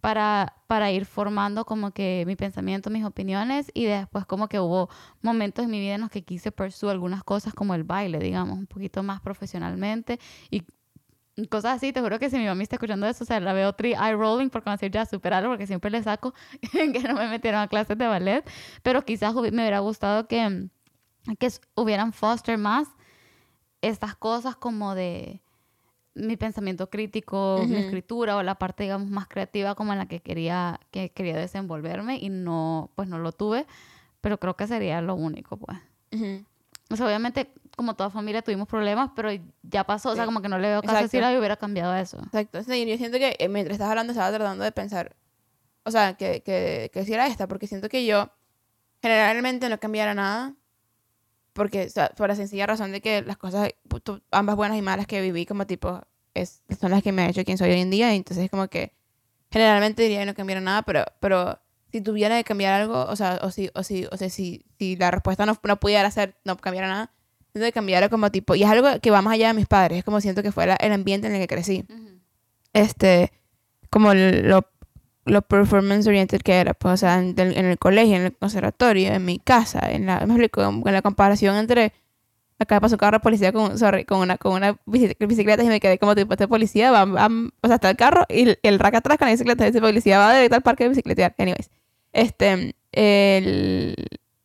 para, para ir formando como que mi pensamiento, mis opiniones y después como que hubo momentos en mi vida en los que quise pursue algunas cosas como el baile, digamos, un poquito más profesionalmente y cosas así, te juro que si mi mamá está escuchando eso, o sea, la veo tri eye rolling a decir ya superarlo porque siempre le saco que no me metieron a clases de ballet, pero quizás me hubiera gustado que, que hubieran foster más estas cosas como de mi pensamiento crítico, mi Ujú. escritura o la parte, digamos, más creativa como en la que quería, que quería desenvolverme y no, pues no lo tuve, pero creo que sería lo único, pues. Ujú. O sea, obviamente, como toda familia tuvimos problemas, pero ya pasó, o sea, Sí. como que no le veo caso decir, ay, hubiera cambiado eso. Exacto. Sí, yo siento que eh, mientras estás hablando estaba tratando de pensar, o sea, que, que, que si era esta, porque siento que yo generalmente no cambiara nada, porque, o sea, por la sencilla razón de que las cosas, ambas buenas y malas que viví, como tipo, es, son las que me han hecho quien soy hoy en día, y entonces como que generalmente diría que no cambiara nada, pero, pero si tuviera que cambiar algo, o sea, o si, o si, o sea, si, si la respuesta no, no pudiera ser, no cambiara nada, siento que cambiara como tipo, y es algo que va más allá de mis padres, es como siento que fue la- el ambiente en el que crecí. Este, como lo, lo performance oriented que era, pues, o sea, en, del- en el colegio, en el conservatorio, en mi casa, en la, me explico, en la comparación entre, acá pasó un carro de policía con, sorry, con una, con una bici- bicicleta y me quedé como tipo, este policía va, va- o sea, está el carro y el, el rack atrás con la bicicleta, ese policía va directo al parque de bicicletear, anyways, este, el,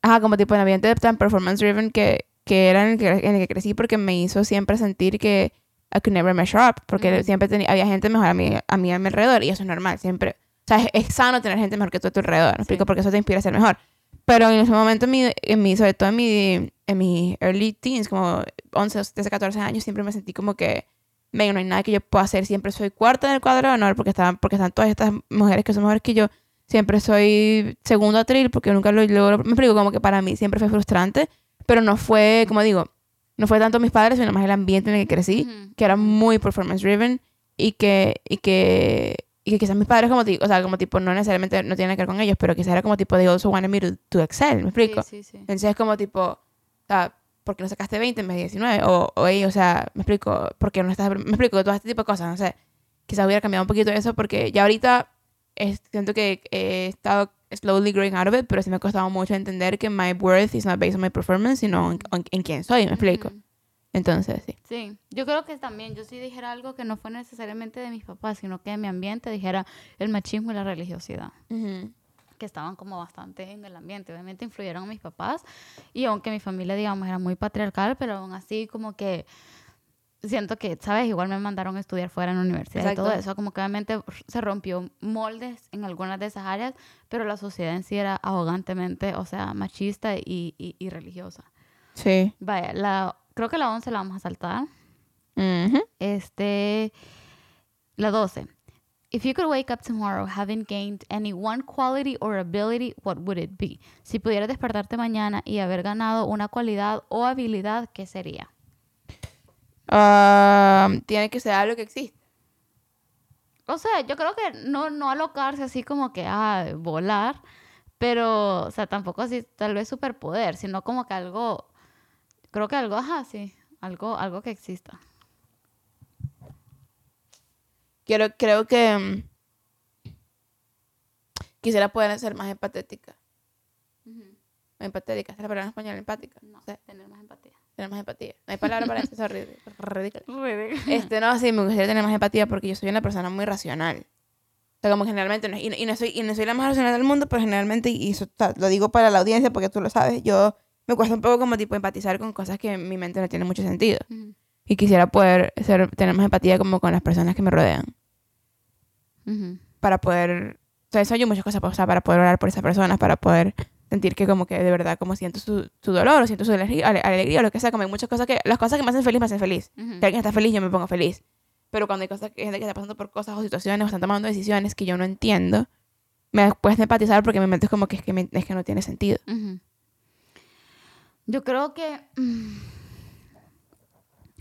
ajá, como tipo en ambiente tan performance driven que, que era en el que, en el que crecí porque me hizo siempre sentir que I could never measure up, porque Ujú. siempre tenía, había gente mejor a mí, a mí a mi alrededor, y eso es normal, siempre. Sea, es, es sano tener gente mejor que tú a tu alrededor, ¿me explico? Porque eso te inspira a ser mejor. Pero en ese momento, en mi, en mi, sobre todo en mi, en mis early teens, como 11, 13, 14 años, siempre me sentí como que, venga, no hay nada que yo pueda hacer, siempre soy cuarta en el cuadro de honor, porque están, porque están todas estas mujeres que son mejores que yo, siempre soy segundo atril, porque nunca lo logro, me explico, como que para mí siempre fue frustrante, pero no fue, como digo, no fue tanto mis padres, sino más el ambiente en el que crecí Ujú. que era muy performance driven y que y que y que quizás mis padres como tipo, o sea, como tipo no necesariamente no tienen que ver con ellos, pero quizás era como tipo they also wanted me to, to excel, ¿me explico? Sí, sí, sí. Entonces es como tipo, o sea, ¿por qué no sacaste 20 en vez de 19? O, o ey, o sea, me explico, ¿por qué no estás, me explico, todo este tipo de cosas, no sé. Quizás hubiera cambiado un poquito eso porque ya ahorita es- siento que he estado slowly growing out of it, pero sí me ha costado mucho entender que my worth is not based on my performance, sino en, en, en quién soy, me explico. Ujú. Entonces, sí. Sí, yo creo que también, yo sí dijera algo que no fue necesariamente de mis papás, sino que de mi ambiente dijera el machismo y la religiosidad, que estaban como bastante en el ambiente. Obviamente influyeron a mis papás y aunque mi familia, digamos, era muy patriarcal, pero aún así como que siento que, ¿sabes? Igual me mandaron a estudiar fuera en la universidad y todo Exacto. eso, como que obviamente se rompió moldes en algunas de esas áreas, pero la sociedad en sí era arrogantemente, o sea, machista y, y, y religiosa. Sí. Vaya, la, creo que la 11 la vamos a saltar. Este, la 12. If you could wake up tomorrow having gained any one quality or ability, what would it be? Si pudieras despertarte mañana y haber ganado una cualidad o habilidad, ¿qué sería? Ah, tiene que ser algo que existe. O sea, yo creo que no, no alocarse así como que, ah, volar, pero, o sea, tampoco así, tal vez superpoder, sino como que algo, creo que algo, ajá, sí, algo, algo que exista. Quiero, creo que mm, quisiera poder ser más empatética. Empatética, esa es la palabra en español, empática. No, Sí, tener más empatía. tener más empatía. No hay palabra para eso, es ridículo. Este, no, sí, me gustaría tener más empatía porque yo soy una persona muy racional. O sea, como generalmente, no, y, no- y no soy, y no soy la más racional del mundo, pero generalmente, y eso ta- lo digo para la audiencia porque tú lo sabes, yo me cuesta un poco como tipo empatizar con cosas que en mi mente no tienen mucho sentido. Ujú. Y quisiera poder ser, tener más empatía como con las personas que me rodean. Ujú. para poder, o sea, eso hay muchas cosas, o sea, para poder orar por esas personas, para poder sentir que como que de verdad como siento su, su dolor o siento su alegría, ale- alegría o lo que sea, como hay muchas cosas que, las cosas que me hacen feliz me hacen feliz. Ujú. Si alguien está feliz, yo me pongo feliz. Pero cuando hay cosas que, gente que está pasando por cosas o situaciones o están tomando decisiones que yo no entiendo, me puedes empatizar porque mi mente es como que es que, me- es que no tiene sentido. Ujú. Yo creo que. mm,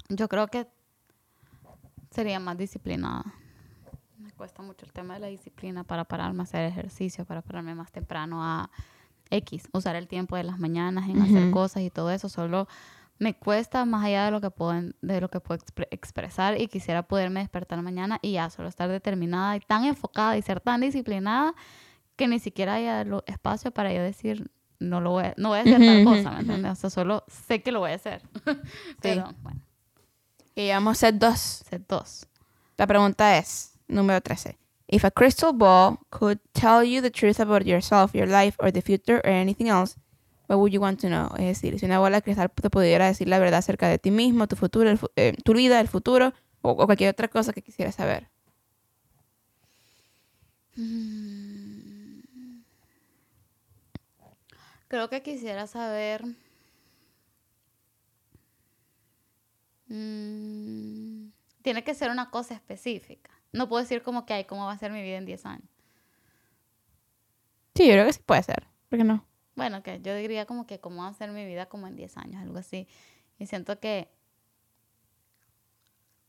Yo creo que sería más disciplinada. Me cuesta mucho el tema de la disciplina para pararme a hacer ejercicio, para pararme más temprano a X, usar el tiempo de las mañanas en hacer cosas y todo eso. Solo me cuesta más allá de lo que puedo, de lo que puedo expre- expresar y quisiera poderme despertar mañana y ya solo estar determinada y tan enfocada y ser tan disciplinada que ni siquiera haya espacio para yo decir no lo voy a, no voy a hacer tal cosa, ¿me entiendes? O sea, solo sé que lo voy a hacer. Pero bueno, Que llevamos set 2. set dos. La pregunta es, número 13. If a crystal ball could tell you the truth about yourself, your life, or the future, or anything else, what would you want to know? Es decir, si una bola de cristal te pudiera decir la verdad acerca de ti mismo, tu futuro, fu- eh, tu vida, el futuro, o, o cualquier otra cosa que quisieras saber. Creo que quisiera saber. mm, tiene que ser una cosa específica. No puedo decir como que hay cómo va a ser mi vida en 10 años. Sí, yo creo que sí puede ser. ¿Por qué no? Bueno, que yo diría como que cómo va a ser mi vida como en 10 años, algo así. Y siento que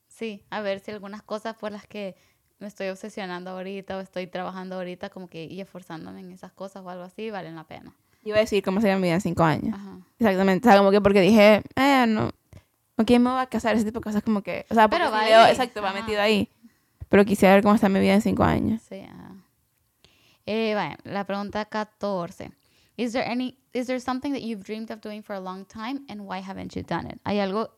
sí, a ver si algunas cosas por las que me estoy obsesionando ahorita o estoy trabajando ahorita como que y esforzándome en esas cosas o algo así valen la pena. Iba a decir cómo sería mi vida en cinco años. Ajá. Exactamente. O sea, como que porque dije, eh, no. ¿Con quién me voy a casar? Ese tipo de cosas como que... O sea, Pero va ahí. exacto, va metido ahí. Pero quisiera ver cómo está mi vida en cinco años. Sí, ajá. Eh, vaya, la pregunta 14. Is there any is there something that you've dreamed of doing for a long time and why haven't you done it? ¿Hay algo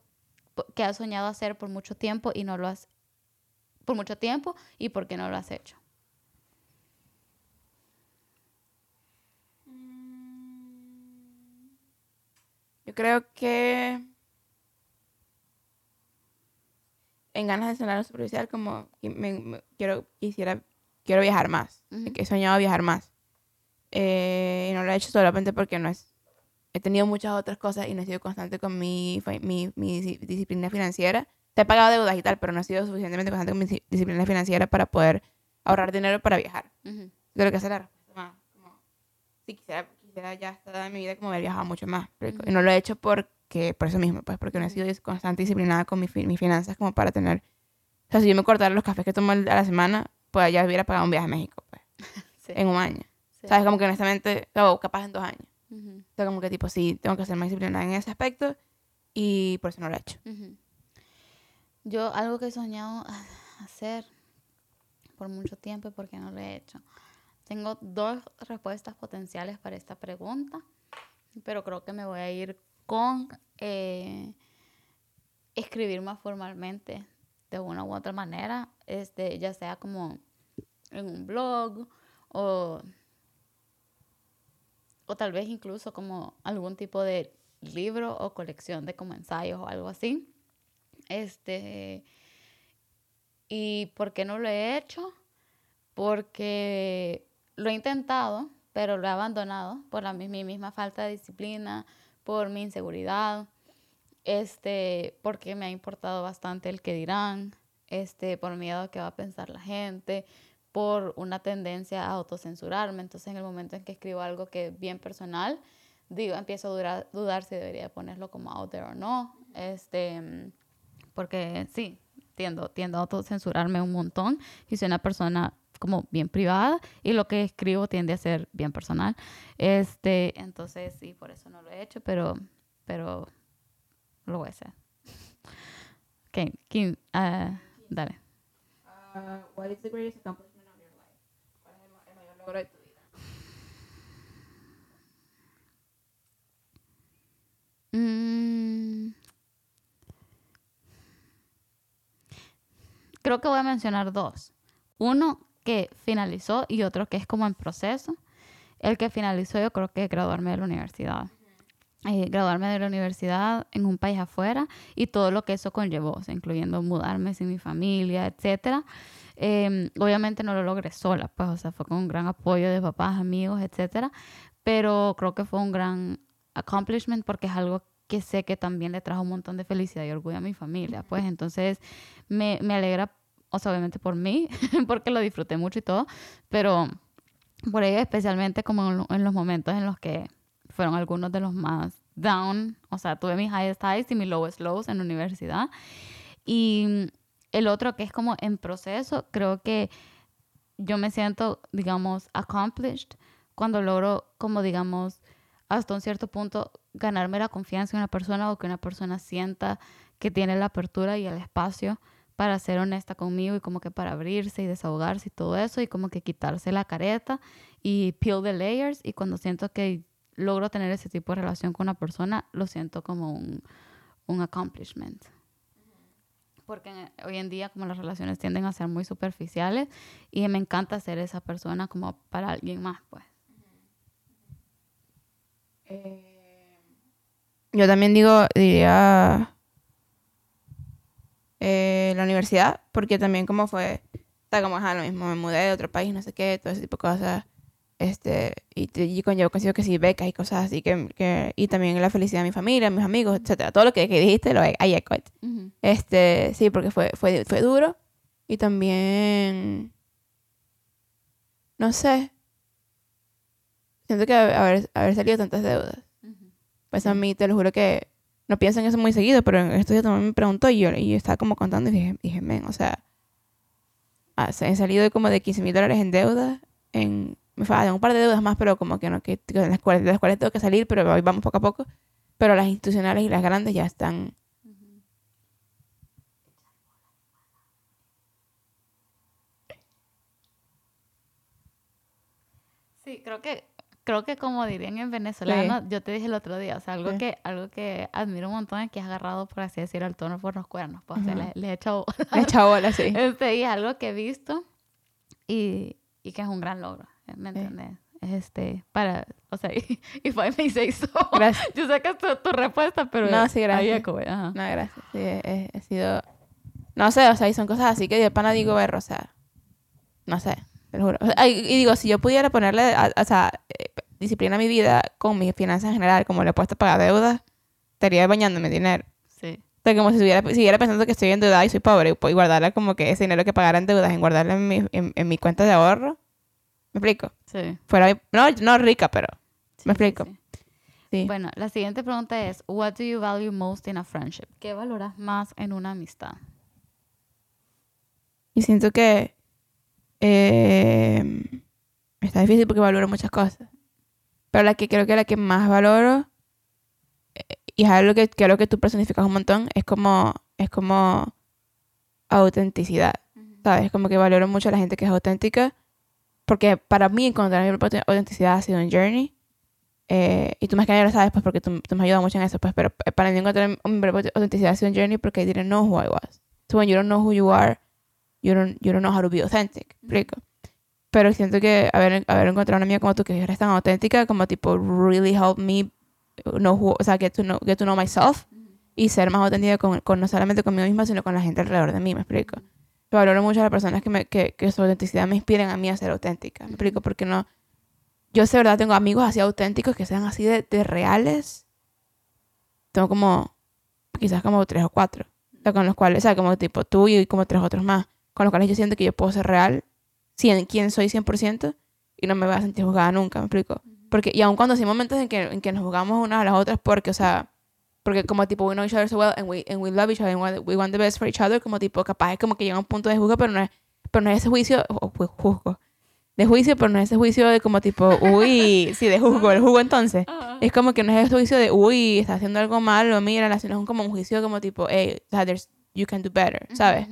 que has soñado hacer por mucho tiempo y no lo has por mucho tiempo y por qué no lo has hecho? Yo creo que en ganas de sonar superficial, como me, me- quiero, quisiera, quiero viajar más. Ujú. que he soñado viajar más. Eh, y no lo he hecho solamente porque no es, he tenido muchas otras cosas y no he sido constante con mi, mi, mi disciplina financiera. Te he pagado deudas y tal, pero no he sido suficientemente constante con mi di- disciplina financiera para poder ahorrar dinero para viajar. Ujú, Creo que es la respuesta sí, quisiera, quisiera ya estar en mi vida como haber viajado mucho más. Y no lo he hecho porque, por eso mismo, pues porque no he sido constante y disciplinada con mi fi- mis finanzas como para tener... O sea, si yo me cortara los cafés que tomo a la semana, pues ya hubiera pagado un viaje a México, pues, sí, en un año. sí. ¿Sabes? Como que honestamente, o capaz en dos años. Ujú, O sea, como que tipo, sí, tengo que ser más disciplinada en ese aspecto y por eso no lo he hecho. Yo algo que he soñado hacer por mucho tiempo y por qué no lo he hecho. Tengo dos respuestas potenciales para esta pregunta, pero creo que me voy a ir con eh, escribir más formalmente de una u otra manera, este, ya sea como en un blog o, o tal vez incluso como algún tipo de libro o colección de como ensayos o algo así. Este, ¿y por qué no lo he hecho? Porque lo he intentado, pero lo he abandonado por la, mi mi misma falta de disciplina, por mi inseguridad, este, porque me ha importado bastante el que dirán, este, por miedo a qué va a pensar la gente, por una tendencia a autocensurarme. Entonces, en el momento en que escribo algo que es bien personal, digo, empiezo a dudar, dudar si debería ponerlo como out there o no. Este, porque sí, tiendo, tiendo a autocensurarme un montón y soy una persona como bien privada y lo que escribo tiende a ser bien personal. Este, entonces sí, por eso no lo he hecho, pero, pero lo voy a hacer. Ok, Kim, ah, dale. what is the greatest accomplishment of your life? ¿Cuál es el mayor logro de tu vida? Mm. Creo que voy a mencionar dos. Uno que finalizó y otro que es como en proceso. El que finalizó yo creo que es graduarme de la universidad. Eh, graduarme de la universidad en un país afuera y todo lo que eso conllevó, o sea, incluyendo mudarme sin mi familia, etcétera. Eh, obviamente no lo logré sola, pues, o sea, fue con un gran apoyo de papás, amigos, etcétera. pero creo que fue un gran accomplishment porque es algo que sé que también le trajo un montón de felicidad y orgullo a mi familia. Pues entonces me, me alegra, o sea, obviamente por mí, porque lo disfruté mucho y todo, pero por ello especialmente como en, los momentos en los que fueron algunos de los más down, o sea, tuve mis highest highs y mis lowest lows en la universidad. Y el otro que es como en proceso, creo que yo me siento, digamos, accomplished cuando logro, como digamos, hasta un cierto punto, ganarme la confianza en una persona o que una persona sienta que tiene la apertura y el espacio para ser honesta conmigo y como que para abrirse y desahogarse y todo eso y como que quitarse la careta y peel the layers y cuando siento que logro tener ese tipo de relación con una persona, lo siento como un, un accomplishment. Porque hoy en día como las relaciones tienden a ser muy superficiales y me encanta ser esa persona como para alguien más, pues. Eh, yo también digo, diría eh, la universidad, porque también como fue, está como lo mismo, me mudé de otro país, no sé qué, todo ese tipo de cosas este, y, y conllevó consigo que sí, becas y cosas así, que, que, y también la felicidad de mi familia, mis amigos, etcétera. Todo lo que, que dijiste, lo hay eco. Este, sí, porque fue, fue, fue duro. Y también, no sé, siento que haber, haber salido tantas deudas. Pues a mí, te lo juro que no pienso en eso muy seguido, pero en estos días también me preguntó y yo, y yo estaba como contando y dije, dije men, o sea, ah, he salido de como de 15 mil dólares en deuda en me faltan un par de deudas más, pero como que no, que, de, las cuales, las cuales tengo que salir, pero hoy vamos poco a poco. Pero las institucionales y las grandes ya están. Sí, creo que creo que como dirían en venezolano, yo te dije el otro día, o sea, algo que algo que admiro un montón es que has agarrado, por así decirlo, el tono por los cuernos, pues, le, he echado bola. Le he echado bola, sí. Este, y es algo que he visto y, y que es un gran logro. ¿me entiendes? Este, para, o sea, if I may say so. Gracias. Yo sé que es tu, respuesta, pero... No, sí, gracias. No, gracias. Sí, he, sido... No sé, o sea, y son cosas así que de pana digo, ver, o sea, no sé, te lo juro. y, digo, si yo pudiera ponerle, o sea, eh, disciplina a mi vida con mis finanzas en general, como le he puesto a pagar deudas, estaría bañándome dinero. Sí. O sea, como si siguiera, pensando que estoy en deuda y soy pobre, y guardarla como que ese dinero que pagara en deudas, en guardarla en mi, en mi cuenta de ahorro, ¿Me explico? Sí. Fuera, no, no rica, pero me explico. Sí, Bueno, la siguiente pregunta es, what do you value most in a friendship? ¿Qué valoras más en una amistad? Y siento que eh, está difícil porque valoro muchas cosas. Pero la que creo que la que más valoro, eh, y es algo que creo que tú personificas un montón, es como, es como autenticidad. ¿Sabes? Como que valoro mucho a la gente que es auténtica porque para mí encontrar mi propia autenticidad ha sido un journey. Eh, y tú más que nada lo sabes, pues, porque tú, tú, me has ayudado mucho en eso, pues, pero para mí encontrar mi propia autenticidad ha sido un journey porque I didn't know who I was. So when you don't know who you are, you don't, you don't know how to be authentic. ¿Explico? Pero siento que haber, haber encontrado una amiga como tú que eres tan auténtica, como tipo, really help me know who, o sea, get to know, get to know myself y ser más auténtica con, con, no solamente conmigo misma, sino con la gente alrededor de mí, ¿me explico? valoro mucho a las personas que, me, que, que, su autenticidad me inspiran a mí a ser auténtica. ¿Me explico? Porque no... Yo sé, verdad, tengo amigos así auténticos que sean así de, de reales. Tengo como... Quizás como tres o cuatro. O sea, con los cuales, o sea, como tipo tú y como tres otros más. Con los cuales yo siento que yo puedo ser real. Cien, quién soy 100% y no me voy a sentir juzgada nunca, ¿me explico? Porque, y aun cuando hay momentos en que, en que nos juzgamos unas a las otras porque, o sea, porque como tipo, we know each other so well and we, and we love each other and we want the best for each other, como tipo, capaz es como que llega un punto de juzgo, pero no es, pero no es ese juicio, o pues, juzgo, de juicio, pero no es ese juicio de como tipo, uy, sí, de juzgo, el jugo entonces. Es como que no es ese juicio de, uy, está haciendo algo malo, mira, sino es como un juicio como tipo, hey, you can do better, ¿sabes?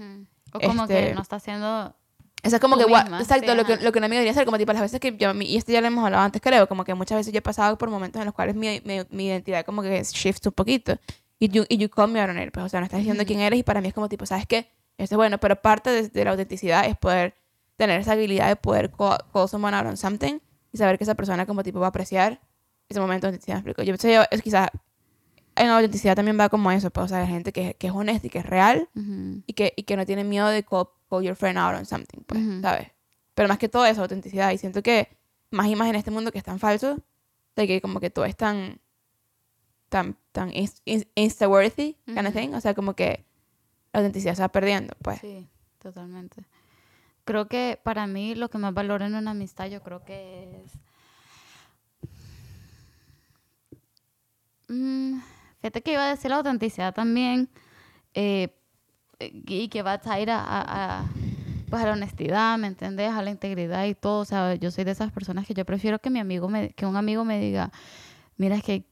O como que este no está haciendo eso es como que, exacto, lo, que, lo que una amiga debería hacer, como tipo las veces que yo, y esto ya lo hemos hablado antes, creo, como que muchas veces yo he pasado por momentos en los cuales mi, mi, mi identidad como que shifts un poquito. Y you, y you call me out on it, pues, o sea, no estás diciendo quién eres y para mí es como tipo, ¿sabes qué? Esto es bueno, pero parte de, de la autenticidad es poder tener esa habilidad de poder call, call, someone out on something y saber que esa persona como tipo va a apreciar ese momento de autenticidad. Yo sé, es quizás en autenticidad también va como eso, pues, o sea, gente que, que es honesta y que es real y, que, y que no tiene miedo de call call your friend out on something, pues, ¿sabes? Pero más que todo eso, autenticidad. Y siento que más y más en este mundo que es tan falso, de que como que todo es tan, tan, tan ins- ins- insta-worthy kind of thing. O sea, como que la autenticidad se va perdiendo, pues. Sí, totalmente. Creo que para mí lo que más valoro en una amistad, yo creo que es. Mm, fíjate que iba a decir la autenticidad también. eh, y que va a ir a, a- a, pues a la honestidad, ¿me entendés? A la integridad y todo. O sea, yo soy de esas personas que yo prefiero que mi amigo me, que un amigo me diga, mira, es que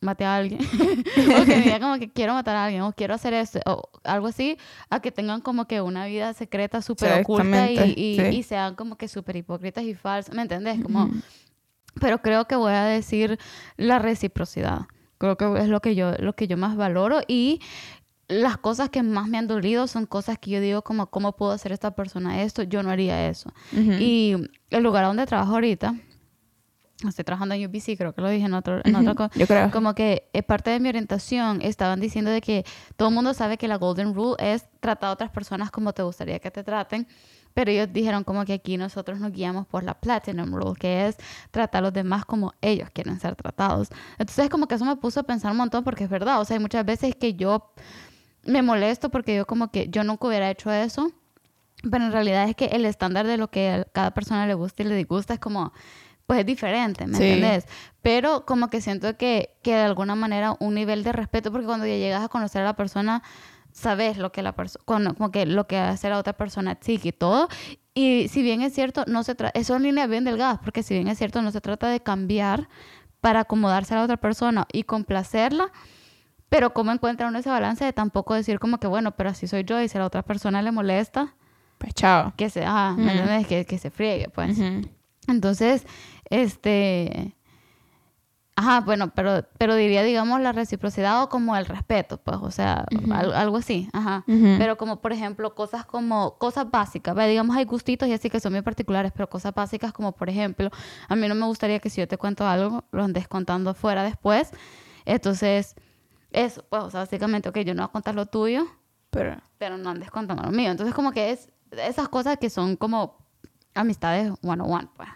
maté a alguien. o que me diga como que quiero matar a alguien o quiero hacer esto o algo así, a que tengan como que una vida secreta súper oculta y, y, sí. y sean como que súper hipócritas y falsas, ¿me entendés? Como, pero creo que voy a decir la reciprocidad. Creo que es lo que yo, lo que yo más valoro y las cosas que más me han dolido son cosas que yo digo como, ¿cómo puedo hacer esta persona esto? Yo no haría eso. Y el lugar donde trabajo ahorita, estoy trabajando en UBC, creo que lo dije en, otro, en otra Ujú, cosa. Yo creo. Como que es parte de mi orientación, estaban diciendo de que todo el mundo sabe que la Golden Rule es tratar a otras personas como te gustaría que te traten, pero ellos dijeron como que aquí nosotros nos guiamos por la Platinum Rule, que es tratar a los demás como ellos quieren ser tratados. Entonces como que eso me puso a pensar un montón porque es verdad, o sea, hay muchas veces que yo me molesto porque yo como que yo nunca hubiera hecho eso, pero en realidad es que el estándar de lo que a cada persona le gusta y le disgusta es como, pues es diferente, ¿me Sí. entiendes? Pero como que siento que, que de alguna manera un nivel de respeto, porque cuando ya llegas a conocer a la persona, sabes lo que la persona, como que lo que hace la otra persona sí y todo. Y si bien es cierto, no se trata, son líneas bien delgadas, porque si bien es cierto, no se trata de cambiar para acomodarse a la otra persona y complacerla, pero cómo encuentra uno ese balance de tampoco decir como que, bueno, pero así soy yo y si a la otra persona le molesta, Pues chao. que se, ah. Que, que se friegue, pues. Entonces, este... Ajá, bueno, pero, pero diría, digamos, la reciprocidad o como el respeto, pues, o sea, al- algo así, ajá. Pero como, por ejemplo, cosas como, cosas básicas, ¿ve? digamos, hay gustitos y así que son muy particulares, pero cosas básicas como, por ejemplo, a mí no me gustaría que si yo te cuento algo, lo andes contando fuera después. Entonces, eso, pues, o sea, básicamente, ok, yo no voy a contar lo tuyo, Pero, pero no andes contando lo mío. Entonces, como que es esas cosas que son como amistades one on one, pues.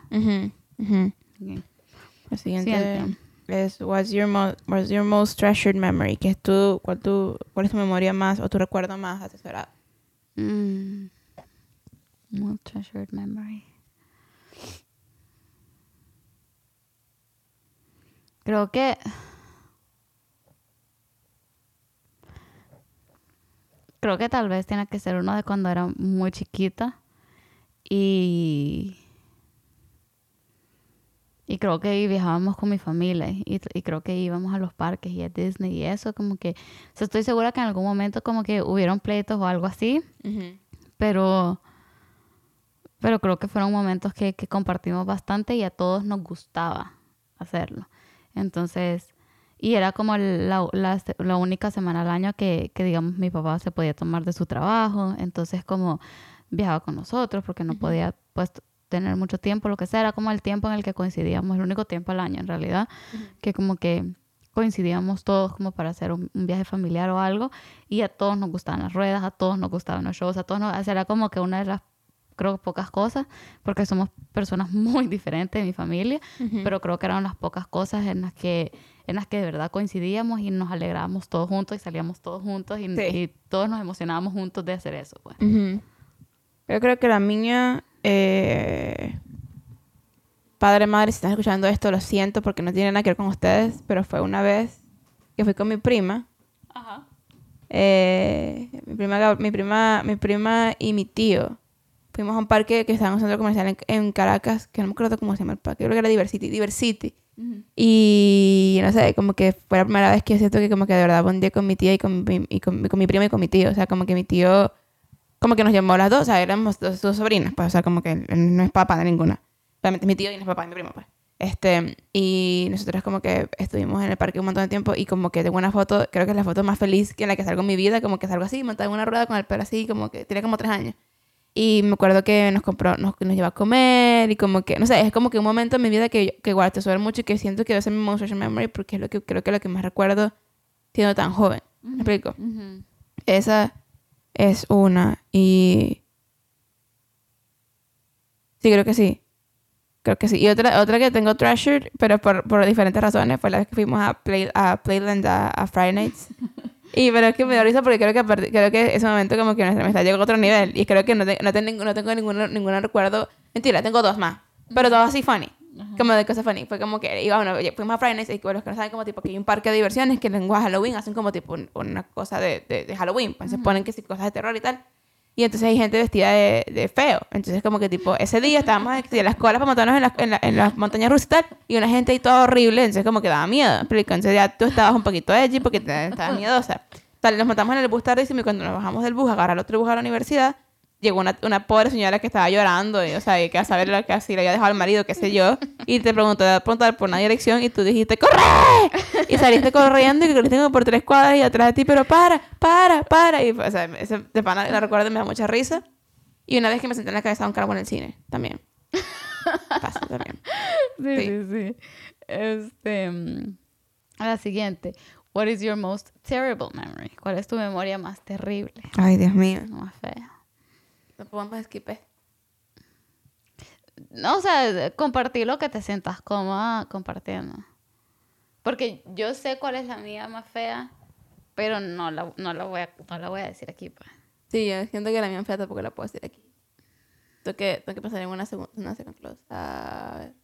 Lo siguiente Siguiente. Es what's your, mo- what's your most treasured memory? ¿Qué es tu, cuál, tu, ¿Cuál es tu memoria más o tu recuerdo más atesorado? Mm. Most treasured memory. Creo que creo que tal vez tiene que ser uno de cuando era muy chiquita y y creo que viajábamos con mi familia y, y creo que íbamos a los parques y a Disney y eso como que o sea, estoy segura que en algún momento como que hubieron pleitos o algo así pero pero creo que fueron momentos que, que compartimos bastante y a todos nos gustaba hacerlo. Entonces, y era como la, la, la única semana al año que, que, digamos, mi papá se podía tomar de su trabajo, entonces como viajaba con nosotros porque no podía, pues, tener mucho tiempo, lo que sea, era como el tiempo en el que coincidíamos, el único tiempo al año en realidad, que como que coincidíamos todos como para hacer un, un viaje familiar o algo y a todos nos gustaban las ruedas, a todos nos gustaban los shows, a todos nos, era como que una de las creo pocas cosas porque somos personas muy diferentes en mi familia, pero creo que eran las pocas cosas en las que en las que de verdad coincidíamos y nos alegrábamos todos juntos y salíamos todos juntos y, Sí. y todos nos emocionábamos juntos de hacer eso, pues. Ujú. Yo creo que la niña, eh, padre, madre, si están escuchando esto, lo siento porque no tiene nada que ver con ustedes, pero fue una vez que fui con mi prima. Ajá. eh, mi, prima, mi, prima, mi prima y mi tío. Fuimos a un parque que estaba en un centro comercial en, en Caracas, que no me acuerdo cómo se llama el parque, creo que era Diversity, Diversity. Y no sé, como que fue la primera vez que yo siento que como que de verdad bondé con mi tía y con mi, y con, con mi prima y con mi tío. O sea, como que mi tío, como que nos llamó a las dos, o sea, éramos dos, dos sobrinas, pues, o sea, como que él- él no es papá de ninguna. Obviamente es mi tío y no es papá de mi prima, pues. Este, y nosotros como que estuvimos en el parque un montón de tiempo y como que tengo una foto, creo que es la foto más feliz que en la que salgo en mi vida, como que salgo así, montada en una rueda con el pelo así, como que tenía como tres años. Y me acuerdo que nos compró, nos, nos llevó a comer y como que, no sé, es como que un momento en mi vida que, que igual tesoro mucho y que siento que debe ser mi most treasured memory porque es lo que creo que es lo que más recuerdo siendo tan joven. ¿Me explico? Ujú. Esa es una. Y. Sí, creo que sí. Creo que sí. Y otra, otra que tengo treasured, pero por, por diferentes razones, fue la vez que fuimos a, Play, a Playland a, a Friday Nights. Y pero es que me da risa porque creo que, creo que ese momento como que nuestra amistad llegó a otro nivel. Y creo que no, te- no, ten- no tengo ningún, ningún recuerdo. Mentira, tengo dos más. Pero todos así funny. Como de cosas funny. Fue como que, y bueno, fuimos a Friday Nights y bueno, los que no saben como tipo que hay un parque de diversiones que en Halloween hacen como tipo un- una cosa de, de, de Halloween. Pues se ponen que sí, cosas de terror y tal. Y entonces hay gente vestida de, de feo. Entonces como que tipo, ese día estábamos en las colas para montarnos en, las- en, la- en las montañas rusas y tal. Y una gente ahí toda horrible. Entonces como que daba miedo. Pero entonces ya tú estabas un poquito edgy porque te, estabas miedosa. Tal, nos montamos en el bus tardísimo y cuando nos bajamos del bus a agarrar otro bus a la universidad, llegó una, una pobre señora que estaba llorando. Y, o sea, y que a saber lo que así le había dejado al marido, qué sé yo. Y te preguntó a preguntar por una dirección y tú dijiste, ¡corre! Y saliste corriendo y corriste por tres cuadras y atrás de ti, pero para, para, para. Y, o sea, ese de pana la recuerdo y me da mucha risa. Y una vez que me senté en la cabeza de un cargo en el cine, también. Pasa también. Sí, Sí. sí, sí. Este, mm, la siguiente. What is your most terrible memory? ¿Cuál es tu memoria más terrible? Ay, Dios mío. Más fea. No podemos skipar. No, o sea, compartir lo que te sientas cómoda compartiendo. Porque yo sé cuál es la mía más fea, pero no la, no la, voy, a, no la voy a decir aquí. Pues. Sí, yo siento que la mía fea tampoco la puedo decir aquí. Tengo que, tengo que pasar en una segunda, una second close. A ver.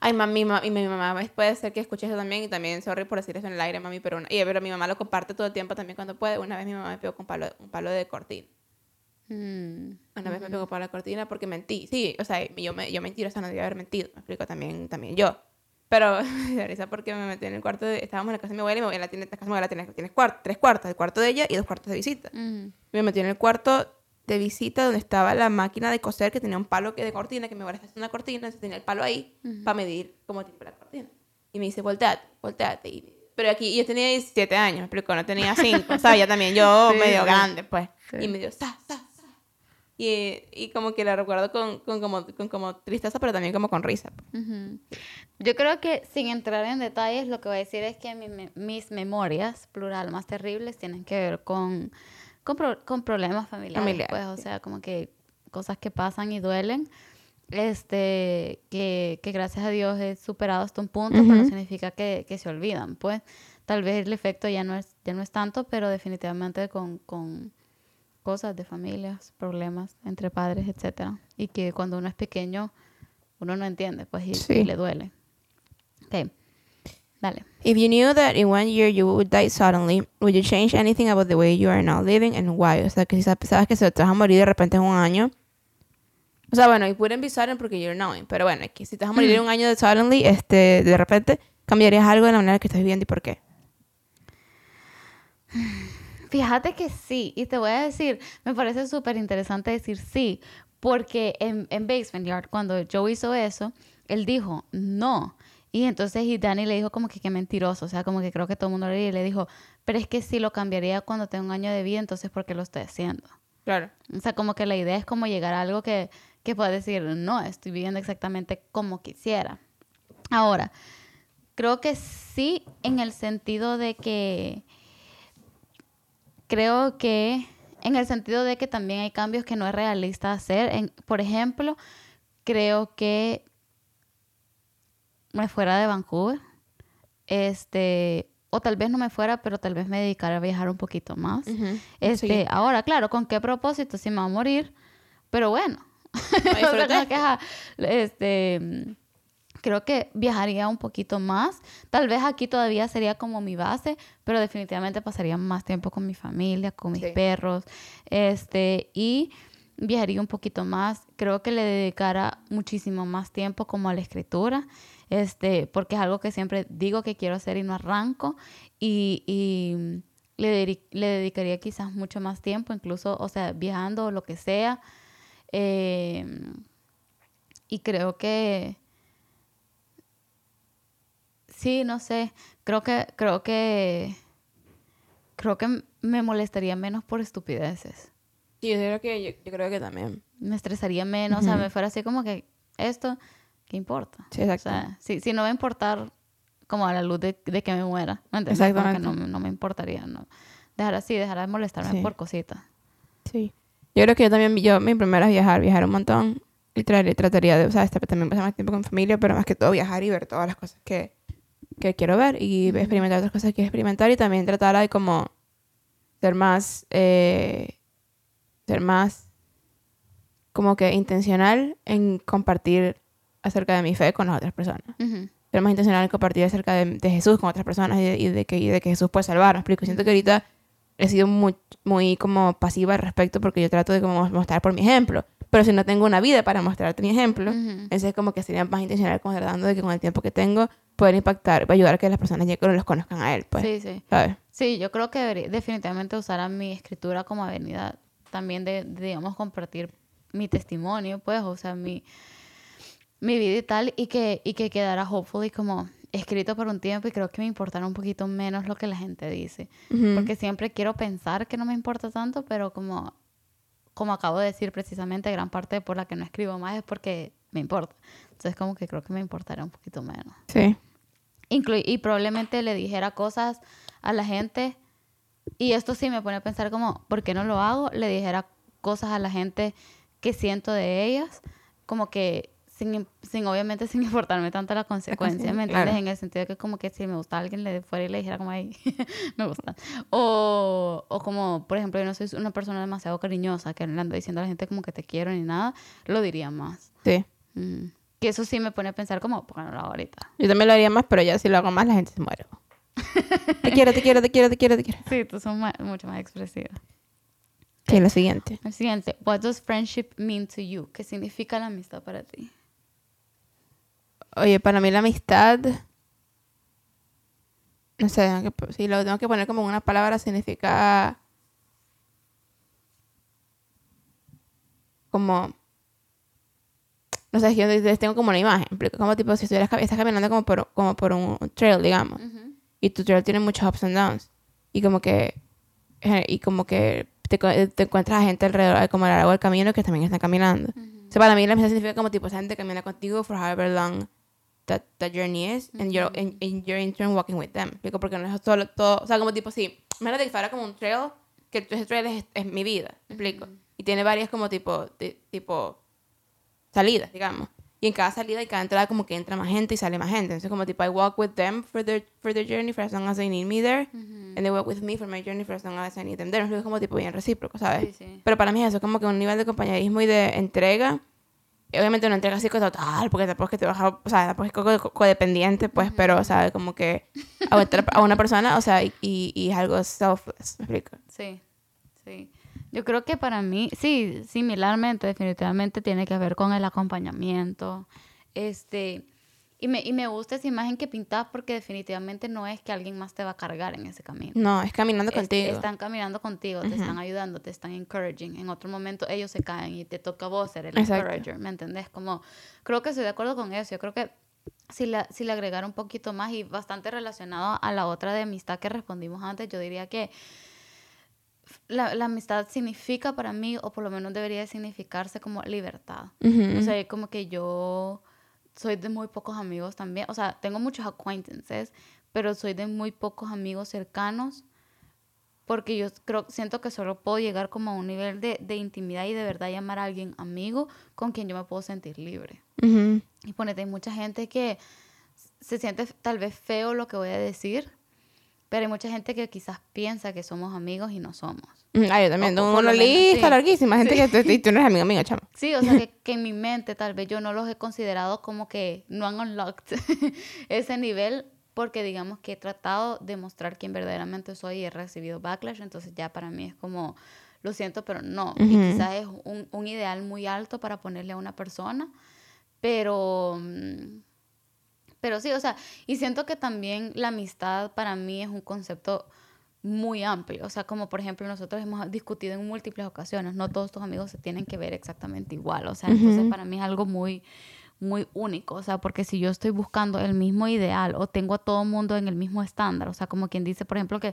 Ay, mami, ma- y mi mamá puede ser que escuche eso también y también, sorry por decir eso en el aire, mami, pero, una- y, pero mi mamá lo comparte todo el tiempo también cuando puede. Una vez mi mamá me pegó con palo, un palo de cortina. Mm. Una vez me pegó con la cortina porque mentí. Sí, o sea, yo, me, yo mentirosa no debía haber mentido. Me explico también, también yo. Pero da risa porque me metí en el cuarto de... Estábamos en la casa de mi abuela y mi abuela tiene, la casa de mi abuela tiene, tiene cuart- tres cuartos. El cuarto de ella y dos cuartos de visita. Me metí en el cuarto de visita donde estaba la máquina de coser que tenía un palo que de cortina, que mi abuela está haciendo una cortina, entonces tenía el palo ahí para medir como tipo la cortina. Y me dice, volteate, volteate. Y, pero aquí yo tenía 17 años, me explico, no tenía 5, ¿sabes? Ya también yo Sí, medio grande, pues. Sí. Y me dio, sa. Y, y como que la recuerdo con, con, como, con como tristeza, pero también como con risa. pues. Ujú. Yo creo que sin entrar en detalles, lo que voy a decir es que mi- me- mis memorias, plural, más terribles, tienen que ver con, con, pro- con problemas familiares. Familiares, pues, o sea, como que cosas que pasan y duelen. Este, que, que gracias a Dios he superado hasta un punto, pero no significa que, que se olvidan. Pues, tal vez el efecto ya no es, ya no es tanto, pero definitivamente con, con cosas de familias, problemas entre padres, etcétera. Y que cuando uno es pequeño, uno no entiende, pues, y, y Sí. le duele. Ok, dale. If you knew that in one year you would die suddenly, would you change anything about the way you are now living and why? O sea, que si sab- sabes que se te vas a morir de repente en un año. O sea, bueno, it wouldn't be sudden porque you're knowing. Pero bueno, que si te vas a morir en un año de suddenly, este, de repente, ¿cambiarías algo en la manera que estás viviendo y por qué? Fíjate que sí, y te voy a decir, me parece súper interesante decir sí, porque en, en Basement Yard, cuando Joe hizo eso, él dijo no. Y entonces y Danny le dijo como que qué mentiroso, o sea, como que creo que todo el mundo le, le dijo, pero es que sí lo cambiaría cuando tenga un año de vida, entonces ¿por qué lo estoy haciendo? Claro. O sea, como que la idea es como llegar a algo que, que pueda decir, no, estoy viviendo exactamente como quisiera. Ahora, creo que sí en el sentido de que, creo que, en el sentido de que también hay cambios que no es realista hacer. En- por ejemplo, creo que me fuera de Vancouver, este, o tal vez no me fuera, pero tal vez me dedicara a viajar un poquito más. Este, Sí. ahora, claro, ¿con qué propósito? Si me va a morir, pero bueno. No O sea, este, creo que viajaría un poquito más. Tal vez aquí todavía sería como mi base, pero definitivamente pasaría más tiempo con mi familia, con mis Sí. perros, este, y viajaría un poquito más. Creo que le dedicara muchísimo más tiempo como a la escritura, este, porque es algo que siempre digo que quiero hacer y no arranco, y, y le, le dedicaría quizás mucho más tiempo, incluso, o sea, viajando o lo que sea. Eh, y creo que sí, no sé, creo que creo que creo que me molestaría menos por estupideces. Sí, yo creo que, yo, yo creo que también. Me estresaría menos, o sea, me fuera así como que esto, ¿qué importa? Sí, O exacto. sea, si, si no va a importar como a la luz de, de que me muera, ¿me entiendes? Como que Exactamente. no, no me importaría, no. Dejar así, dejar de molestarme Sí. por cositas. Sí. Yo creo que yo también, yo, mi primera es viajar, viajar un montón. literal, trataría de, o sea, este, también pasar más tiempo con familia, pero más que todo viajar y ver todas las cosas que, que quiero ver y experimentar otras cosas que quiero experimentar y también tratar de como ser más, eh, ser más como que intencional en compartir acerca de mi fe con las otras personas. Ujú. Ser más intencional en compartir acerca de, de Jesús con otras personas y de, y de que, y de que Jesús puede salvar. Me explico. Siento que ahorita he sido muy, muy como pasiva al respecto porque yo trato de como mostrar por mi ejemplo. Pero si no tengo una vida para mostrarte mi ejemplo, Ujú. entonces como que sería más intencional como tratando de que con el tiempo que tengo poder impactar, ayudar a que las personas lleguen los conozcan a él, pues. Sí, sí. ¿Sabes? Sí, yo creo que debería definitivamente usar a mi escritura como avenida también de, de, digamos, compartir mi testimonio, pues, o sea, mi, mi vida y tal, y que, y que quedara hopefully como escrito por un tiempo y creo que me importara un poquito menos lo que la gente dice. Porque siempre quiero pensar que no me importa tanto, pero como, como acabo de decir precisamente, gran parte por la que no escribo más es porque me importa. Entonces como que creo que me importaría un poquito menos. Sí. Inclu- y probablemente le dijera cosas a la gente. Y esto sí me pone a pensar como, ¿por qué no lo hago? Le dijera cosas a la gente que siento de ellas, como que sin, sin obviamente sin importarme tanto la consecuencia, ¿me entiendes? claro. En el sentido de que como que si me gusta alguien le fuera y le dijera como ahí, me gusta. O, o como, por ejemplo, yo no soy una persona demasiado cariñosa que le ando diciendo a la gente como que te quiero ni nada, lo diría más. Sí. Mm. Que eso sí me pone a pensar como, ¿por qué no lo hago ahorita? Yo también lo haría más, pero ya si lo hago más la gente se muere. te quiero, te quiero, te quiero, te quiero, te quiero. Sí, tú son ma- mucho más expresiva. Sí, lo siguiente. El siguiente, what does friendship mean to you? ¿Qué significa la amistad para ti? Oye, para mí la amistad... No sé, si lo tengo que poner como una palabra, significa... Como... No sé, yo les tengo como una imagen. Como tipo, si estuvieras estás caminando como por, como por un trail, digamos. Y tu trail tiene muchos ups and downs. Y como que... eh, Y como que te, te encuentras a gente alrededor, como a lo largo del camino, que también están caminando. O sea, para mí la amistad significa como tipo esa gente camina contigo for however long that, that journey is and you're, and, and you're in turn walking with them. Explico, porque no es solo todo, o sea, como tipo sí, imagínate que fuera como un trail, que ese trail es, es mi vida, ¿me explico. Y tiene varias como tipo, ti- tipo salidas, digamos. Y en cada salida y cada entrada como que entra más gente y sale más gente. Entonces como tipo I walk with them for their, for their journey for as long as they need me there. And they walk with me for my journey for as long as I need them there. Es como tipo bien recíproco, ¿sabes? Sí, sí. Pero para mí eso es como que un nivel de compañerismo y de entrega. Obviamente una entrega así total, porque tampoco es que te vas o sea, tampoco es co- co- codependiente, pues, pero, o sea, como que a una persona, o sea, y, y, es algo selfless, ¿me explico? Sí, sí. Yo creo que para mí, sí, similarmente, definitivamente tiene que ver con el acompañamiento. Este, y me, y me gusta esa imagen que pintas porque definitivamente no es que alguien más te va a cargar en ese camino. No, es caminando Es- contigo. Están caminando contigo, te están ayudando, te están encouraging. En otro momento ellos se caen y te toca a vos ser el Exacto. encourager, ¿me entendés? Como, creo que estoy de acuerdo con eso. Yo creo que si la, si le agregara un poquito más y bastante relacionado a la otra de amistad que respondimos antes, yo diría que la, la amistad significa para mí, o por lo menos debería de significarse como libertad. Ujú. O sea, como que yo soy de muy pocos amigos también. O sea, tengo muchos acquaintances, pero soy de muy pocos amigos cercanos porque yo creo, siento que solo puedo llegar como a un nivel de, de intimidad y de verdad llamar a alguien amigo con quien yo me puedo sentir libre. Ujú. Y ponete, hay mucha gente que se siente tal vez feo lo que voy a decir, pero hay mucha gente que quizás piensa que somos amigos y no somos. Mm, Ah, yo también tengo una lista sí. larguísima, gente que tú, y tú no eres amigo mío, chamo. Sí, o sea, que, que en mi mente tal vez yo no los he considerado como que no han unlocked ese nivel porque digamos que he tratado de mostrar quién verdaderamente soy y he recibido backlash, entonces ya para mí es como, lo siento, pero no. Y Ujú. quizás es un, un ideal muy alto para ponerle a una persona, pero... mm, Pero sí, o sea, y siento que también la amistad para mí es un concepto muy amplio. O sea, como por ejemplo nosotros hemos discutido en múltiples ocasiones, no todos tus amigos se tienen que ver exactamente igual. O sea, entonces para mí es algo muy, muy único. O sea, porque si yo estoy buscando el mismo ideal o tengo a todo mundo en el mismo estándar, o sea, como quien dice, por ejemplo, que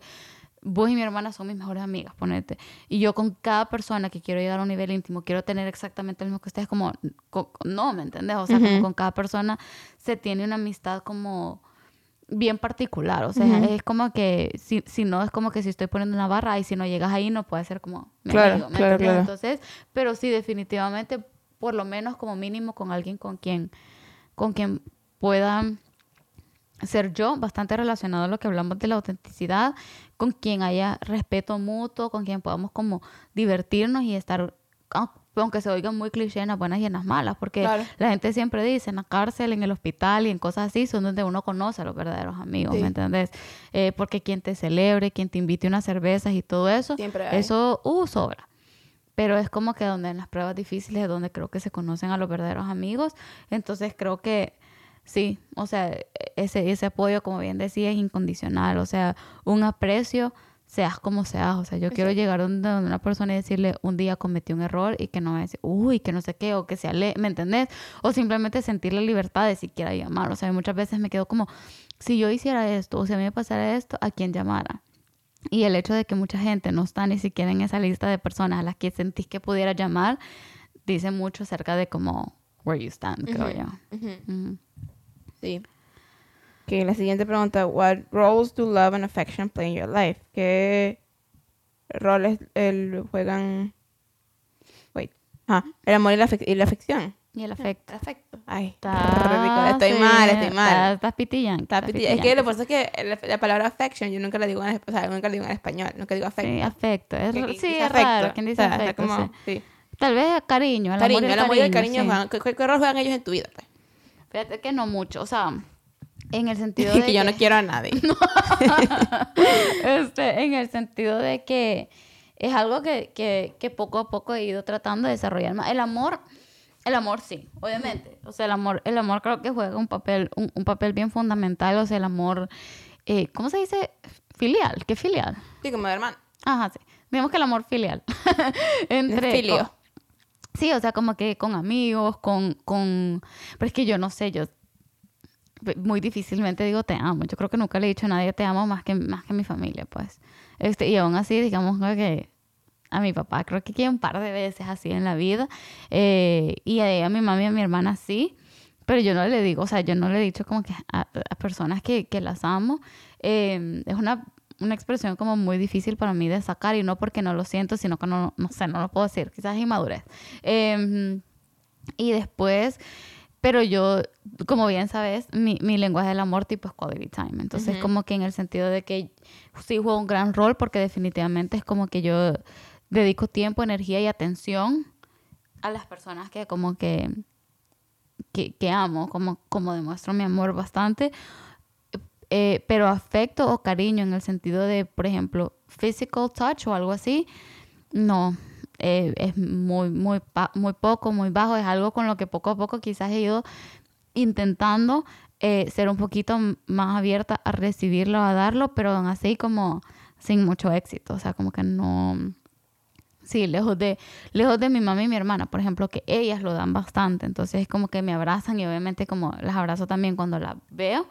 vos y mi hermana son mis mejores amigas, ponete. Y yo con cada persona que quiero llegar a un nivel íntimo, quiero tener exactamente lo mismo que ustedes, como, co- no, ¿me entendés? O sea, como con cada persona se tiene una amistad como bien particular, o sea, es como que, si, si no, es como que si estoy poniendo una barra y si no llegas ahí no puede ser como mi Claro, amigo, ¿me claro, claro. Entonces, pero sí, definitivamente por lo menos como mínimo con alguien con quien, con quien pueda ser yo, bastante relacionado a lo que hablamos de la autenticidad, con quien haya respeto mutuo, con quien podamos como divertirnos y estar, aunque se oiga muy cliché, en las buenas y en las malas, porque la gente siempre dice, en la cárcel, en el hospital y en cosas así, son donde uno conoce a los verdaderos amigos, ¿me entiendes? Eh, porque quien te celebre, quien te invite unas cervezas y todo eso, eso, uh, sobra pero es como que donde en las pruebas difíciles es donde creo que se conocen a los verdaderos amigos. Entonces creo que Sí, o sea, ese, ese apoyo, como bien decía, es incondicional, o sea, un aprecio, seas como seas, o sea, yo quiero llegar donde, una persona y decirle, un día cometí un error y que no me decir, uy, que no sé qué, o que se ale, ¿me entendés? O simplemente sentir la libertad de siquiera llamar, o sea, muchas veces me quedo como, si yo hiciera esto, o si a mí me pasara esto, ¿a quién llamara? Y el hecho de que mucha gente no está ni siquiera en esa lista de personas a las que sentís que pudiera llamar, dice mucho acerca de cómo, where you stand, creo yo. Sí. Que la siguiente pregunta, what roles do love and affection play in your life? ¿Qué roles el, juegan wait, ah, el amor y la, y la afección? Y el afecto. afecto. Ay, está, estoy mal, estoy mal. Estás pitillando. Es que lo que pasa es que la, palabra affection yo nunca la digo en, o sea, nunca la digo en español, nunca digo afecto. Sí, afecto. Es, sí, es raro. ¿Quién dice afecto? Como, sí. Tal vez cariño. El cariño, amor y el, amor y el cariño. ¿qué, ¿qué, rol juegan ellos en tu vida? Pues? Fíjate que no mucho, o sea, en el sentido de que, yo no quiero a nadie. este, en el sentido de que es algo que, que, que, poco a poco he ido tratando de desarrollar más. El amor, el amor sí, obviamente. O sea, el amor, el amor creo que juega un papel, un, papel bien fundamental. O sea, el amor, eh, ¿cómo se dice? Filial, ¿qué filial? Sí, como de hermano. Ajá, sí. Digamos que el amor filial. Entre, Filio. Sí, o sea, como que con amigos, con, con... Pero es que yo no sé, yo muy difícilmente digo te amo. Yo creo que nunca le he dicho a nadie te amo más que, más que a mi familia, pues. Este, y aún así, digamos que a mi papá creo que un par de veces así en la vida. Eh, y a, a, mi mamá y a mi hermana sí. Pero yo no le digo, o sea, yo no le he dicho como que a, personas que, que las amo. Eh, es una una expresión como muy difícil para mí de sacar y no porque no lo siento, sino que no, no sé, no lo puedo decir, quizás es inmadurez. Em, y después, pero yo, como bien sabes, mi, mi lenguaje del amor tipo es quality time. Entonces, como que en el sentido de que sí juego un gran rol porque definitivamente es como que yo dedico tiempo, energía y atención a las personas que como que, que, que amo, como, como demuestro mi amor bastante eh, pero afecto o cariño en el sentido de, por ejemplo, physical touch o algo así, no, eh, es muy, muy, muy poco, muy bajo, es algo con lo que poco a poco quizás he ido intentando eh, ser un poquito más abierta a recibirlo, a darlo, pero así como sin mucho éxito, o sea, como que no... Sí, lejos de, lejos de mi mamá y mi hermana, por ejemplo, que ellas lo dan bastante, entonces es como que me abrazan y obviamente como las abrazo también cuando las veo,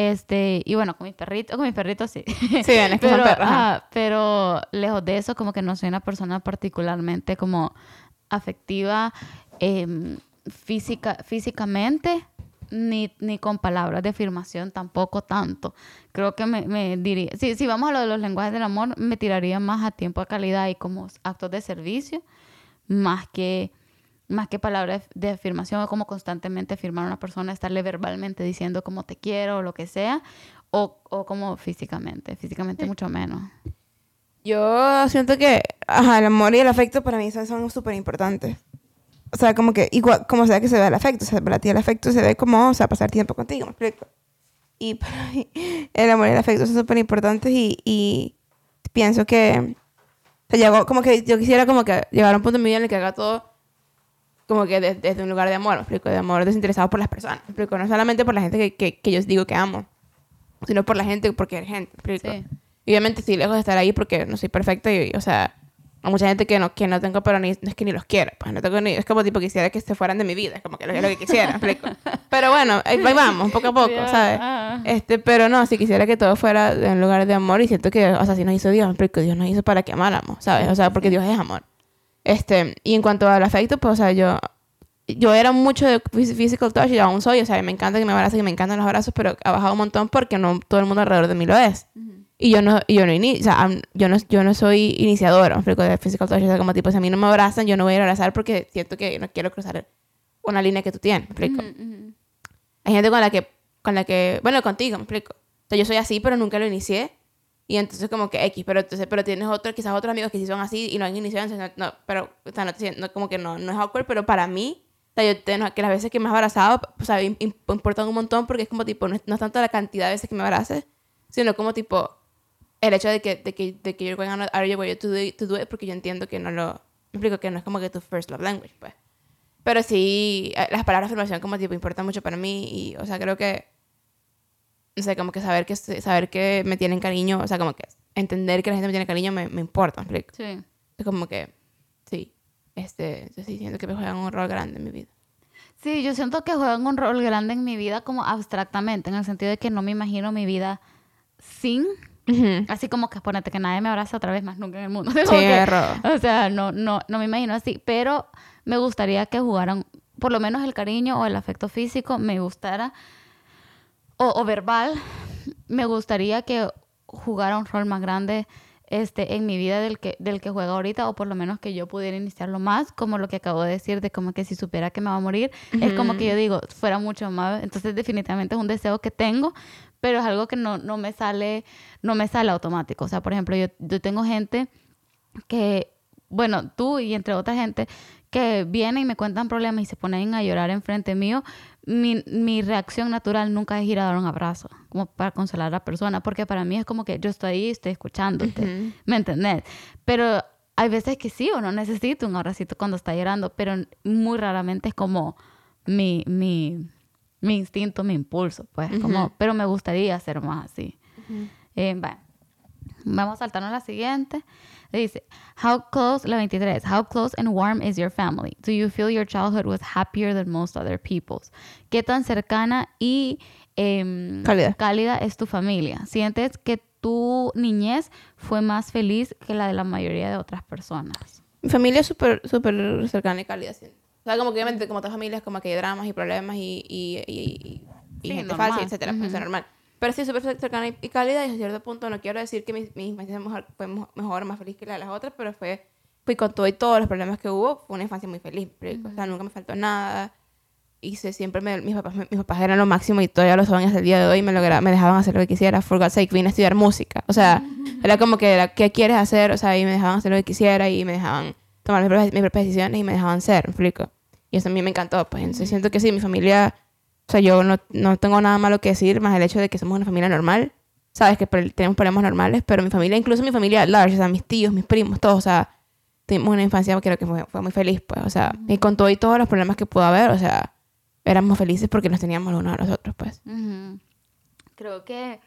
este, y bueno, con mis perritos, con mis perritos sí. Sí, que pero, son pero lejos de eso, como que no soy una persona particularmente como afectiva em, física, físicamente, ni, ni con palabras de afirmación tampoco tanto. Creo que me, me diría, si, si vamos a lo de los lenguajes del amor, me tiraría más a tiempo de calidad y como actos de servicio, más que más que palabras de afirmación, o como constantemente afirmar a una persona, estarle verbalmente diciendo como te quiero o lo que sea, o, o como físicamente, físicamente mucho menos. Yo siento que el amor y el afecto para mí son súper importantes. O sea, como que igual, como sea que se ve el afecto, o sea, para ti el afecto se ve como, o sea, pasar tiempo contigo, ¿me explico? Y para mí el amor y el afecto son súper importantes y, y pienso que, o sea, como que yo quisiera como que llegar a un punto en mi vida en el que haga todo como que desde, un lugar de amor, explico, de amor desinteresado por las personas, explico, no solamente por la gente que, que, que yo digo que amo, sino por la gente porque es gente, explico. Y obviamente estoy lejos de estar ahí porque no soy perfecta y, o sea, hay mucha gente que no, que no tengo, pero ni, no es que ni los quiero, pues no tengo ni, es como tipo quisiera que se fueran de mi vida, es como que lo, lo que quisiera, explico. Pero bueno, ahí, vamos, poco a poco, ¿sabes? Este, pero no, si quisiera que todo fuera en un lugar de amor y siento que, o sea, si nos hizo Dios, explico, Dios nos hizo para que amáramos, ¿sabes? O sea, porque Dios es amor. Este, y en cuanto al afecto, pues, o sea, yo, yo era mucho de physical touch y aún soy, o sea, me encanta que me abracen, que me encantan los abrazos, pero ha bajado un montón porque no todo el mundo alrededor de mí lo es. Y yo no, yo no, o sea, yo no, yo no soy iniciadora, me explico, de physical touch. O sea, como tipo, si a mí no me abrazan, yo no voy a ir a abrazar porque siento que no quiero cruzar una línea que tú tienes, me explico. Ujú, ujú. Hay gente con la que, con la que, bueno, contigo, me explico. O sea, yo soy así, pero nunca lo inicié. Y entonces como que X, pero entonces, pero tienes otros, quizás otros amigos que sí son así y no han iniciado, entonces no, no, pero, o sea, no, te no, como que no, no es awkward, pero para mí, o sea, yo tengo, que las veces que me has abrazado, o sea, im- im- importan un montón porque es como tipo, no es, no es tanto la cantidad de veces que me abraces, sino como tipo, el hecho de que, de que, de que you're going out of your way to do, to do it, porque yo entiendo que no lo, me explico que no es como que tu first love language, pues. Pero sí, eh, las palabras de afirmación como tipo importan mucho para mí y, o sea, creo que, no sé, como que saber que, saber que me tienen cariño, o sea, como que entender que la gente me tiene cariño me, me importa, ¿me explico? Sí. Es como que, sí, este, yo sí siento que me juegan un rol grande en mi vida. Sí, yo siento que juegan un rol grande en mi vida como abstractamente, en el sentido de que no me imagino mi vida sin, así como que ponete que nadie me abraza otra vez más nunca en el mundo. Sí, que- o sea, no, no, no me imagino así, pero me gustaría que jugaran, por lo menos el cariño o el afecto físico, me gustara, o, o verbal, me gustaría que jugara un rol más grande este, en mi vida del que, del que juega ahorita, o por lo menos que yo pudiera iniciarlo más, como lo que acabo de decir, de como que si supiera que me va a morir, es como que yo digo, fuera mucho más, entonces definitivamente es un deseo que tengo, pero es algo que no, no me sale, no me sale automático, o sea, por ejemplo, yo, yo tengo gente que, bueno, tú y entre otra gente, que vienen y me cuentan problemas y se ponen a llorar enfrente mío, mi, mi reacción natural nunca es ir a dar un abrazo, como para consolar a la persona, porque para mí es como que yo estoy ahí estoy escuchándote. ¿me entendés? Pero hay veces que sí o no necesito un abracito cuando está llorando, pero muy raramente es como mi, mi, mi instinto, mi impulso, pues, como, pero me gustaría hacer más así. Eh, bueno, vamos a saltarnos a la siguiente. Dice, how close, la 23, how close and warm is your family? Do you feel your childhood was happier than most other people's? ¿Qué tan cercana y em, Cálida. cálida es tu familia? ¿Sientes que tu niñez fue más feliz que la de la mayoría de otras personas? Mi familia es súper, súper cercana y cálida, sí. O sea, como que obviamente, como todas familias, como que hay dramas y problemas y, y, y, y- y Sí, gente normal. falsa, etcétera, pues, Ujú. es normal. Pero sí, súper cercana y, cálida, y a cierto punto no quiero decir que mi, mi infancia fue mejor, más feliz que la de las otras, pero fue, fui con todo y todos los problemas que hubo, fue una infancia muy feliz. pero, O sea, nunca me faltó nada. Hice siempre, me- mis, papás, mis papás eran lo máximo y todavía lo son hasta el día de hoy, me, logra, me dejaban hacer lo que quisiera. For God's sake, vine a estudiar música. O sea, era como que, era, ¿qué quieres hacer? O sea, y me dejaban hacer lo que quisiera y me dejaban tomar mis propias, mis propias decisiones y me dejaban ser, ¿me explico? Y eso a mí me encantó, pues. Entonces siento que sí, mi familia, o sea, yo no, no tengo nada malo que decir, más el hecho de que somos una familia normal. Sabes que tenemos problemas normales, pero mi familia, incluso mi familia large, o sea, mis tíos, mis primos, todos, o sea, tuvimos una infancia creo que fue, muy feliz, pues, o sea, y con todo y todos los problemas que pudo haber, o sea, éramos felices porque nos teníamos los unos a los otros, pues. Creo que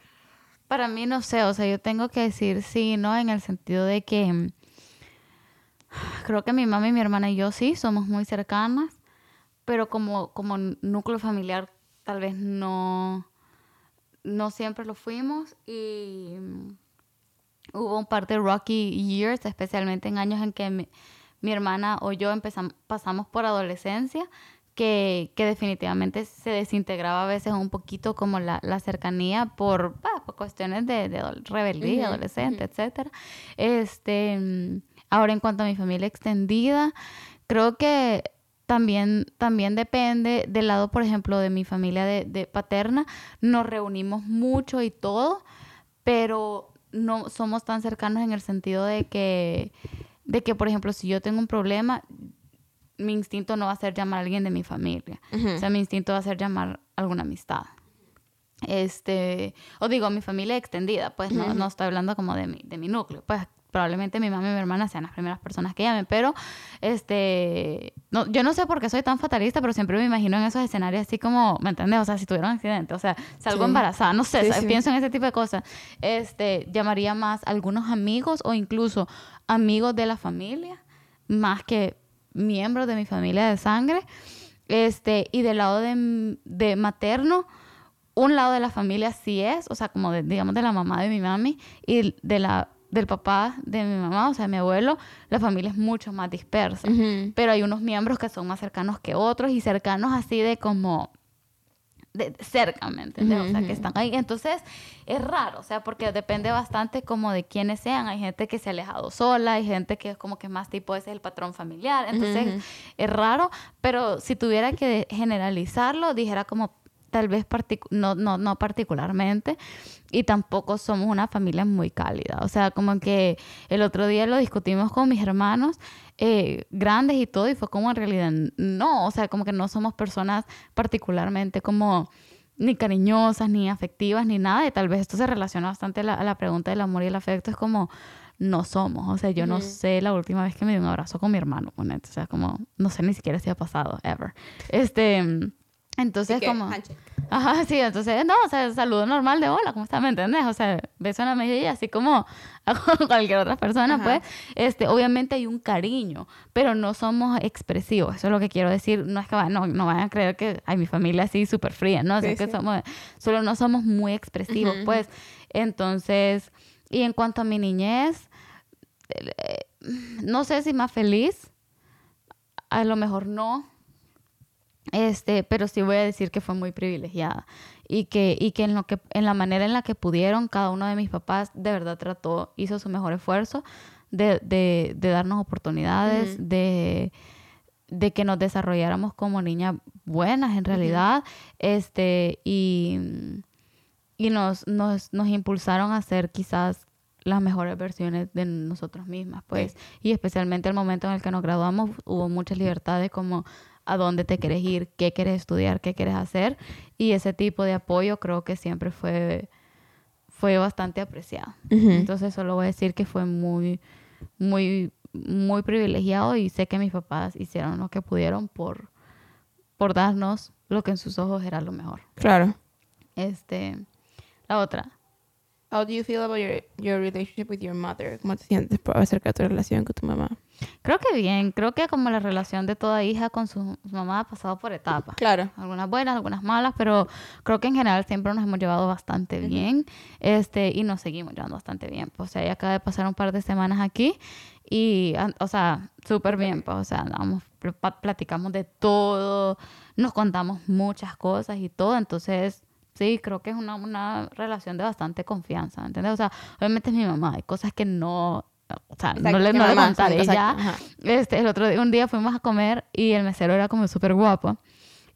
para mí no sé, o sea, yo tengo que decir sí, ¿no? En el sentido de que creo que mi mamá y mi hermana y yo sí somos muy cercanas, pero como, como núcleo familiar tal vez no, no siempre lo fuimos y mm, hubo un par de rocky years, especialmente en años en que mi, mi hermana o yo empezamos, pasamos por adolescencia, que, que definitivamente se desintegraba a veces un poquito como la, la cercanía por, bah, por cuestiones de, de rebeldía, adolescente, etcétera. Este, mm, ahora en cuanto a mi familia extendida, creo que también, también depende del lado, por ejemplo, de mi familia de, de paterna. Nos reunimos mucho y todo, pero no somos tan cercanos en el sentido de que, de que, por ejemplo, si yo tengo un problema, mi instinto no va a ser llamar a alguien de mi familia. O sea, mi instinto va a ser llamar a alguna amistad. Este, o digo, mi familia extendida, pues no, no estoy hablando como de mi, de mi núcleo. Pues probablemente mi mamá y mi hermana sean las primeras personas que llamen, pero este, no, yo no sé por qué soy tan fatalista, pero siempre me imagino en esos escenarios así como, ¿me entiendes? O sea, si tuviera un accidente, o sea, salgo Sí. embarazada, no sé, Sí, sí. pienso en ese tipo de cosas. Este, llamaría más a algunos amigos o incluso amigos de la familia, más que miembros de mi familia de sangre. Este, y del lado de, de materno, un lado de la familia sí es, o sea, como de- digamos de la mamá de mi mami y de la del papá de mi mamá, o sea, mi abuelo, la familia es mucho más dispersa. Pero hay unos miembros que son más cercanos que otros y cercanos así de como de, cerca, ¿me entiendes? O sea, que están ahí. Entonces, es raro, o sea, porque depende bastante como de quiénes sean. Hay gente que se ha alejado sola, hay gente que es como que más tipo ese es el patrón familiar. Entonces, es raro, pero si tuviera que generalizarlo, dijera como tal vez no, no, no particularmente, y tampoco somos una familia muy cálida. O sea, como que el otro día lo discutimos con mis hermanos eh, grandes y todo, y fue como en realidad no, o sea, como que no somos personas particularmente como ni cariñosas, ni afectivas, ni nada, y tal vez esto se relaciona bastante a la, pregunta del amor y el afecto, es como no somos, o sea, yo no sé la última vez que me di un abrazo con mi hermano, o sea, como, no sé ni siquiera si ha pasado, ever. Este, entonces, como. Ajá, sí, entonces, no, o sea, saludo normal de hola, ¿cómo estás? ¿Me entiendes? O sea, beso en la mejilla, así como a cualquier otra persona, pues. Este, obviamente hay un cariño, pero no somos expresivos. Eso es lo que quiero decir. No es que no, no vayan a creer que hay mi familia así súper fría, ¿no? Sí, que somos, solo no somos muy expresivos, pues. Entonces, y en cuanto a mi niñez, eh, no sé si más feliz, a lo mejor no este, pero sí voy a decir que fue muy privilegiada y que, y que en lo que, en la manera en la que pudieron, cada uno de mis papás de verdad trató, hizo su mejor esfuerzo de, de, de darnos oportunidades, de, de que nos desarrolláramos como niñas buenas en realidad, este, y, y nos, nos, nos impulsaron a ser quizás las mejores versiones de nosotros mismas, pues, y especialmente el momento en el que nos graduamos hubo muchas libertades como a dónde te quieres ir, qué quieres estudiar, qué quieres hacer. Y ese tipo de apoyo creo que siempre fue, fue bastante apreciado. Entonces solo voy a decir que fue muy, muy, muy privilegiado y sé que mis papás hicieron lo que pudieron por, por darnos lo que en sus ojos era lo mejor. Claro. Este, la otra. How do you feel about your, your relationship with your mother? ¿Cómo te sientes acerca de tu relación con tu mamá? Creo que bien, creo que como la relación de toda hija con su, mamá ha pasado por etapas. Claro. Algunas buenas, algunas malas, pero creo que en general siempre nos hemos llevado bastante bien este y nos seguimos llevando bastante bien. Pues, o sea, ella acaba de pasar un par de semanas aquí y, o sea, súper bien, pues, o sea, andamos, platicamos de todo, nos contamos muchas cosas y todo, entonces Sí, creo que es una, una relación de bastante confianza, ¿entiendes? O sea, obviamente es mi mamá, hay cosas que no, o sea, no le, no le contaré ya. Este, el otro día, un día fuimos a comer y el mesero era como súper guapo.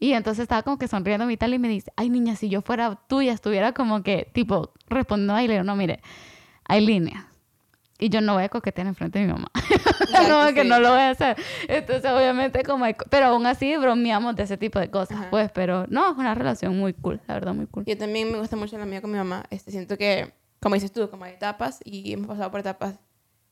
Y entonces estaba como que sonriendo y tal y me dice, ay niña, si yo fuera tuya, estuviera como que, tipo, respondiendo a digo, no, mire, hay líneas y yo no voy a coquetear enfrente de mi mamá. no, que no lo voy a hacer. Entonces, obviamente, como hay, pero aún así bromeamos de ese tipo de cosas, pues, pero no, es una relación muy cool, la verdad, muy cool. Yo también me gusta mucho la mía con mi mamá. Este, siento que, como dices tú, como hay etapas y hemos pasado por etapas.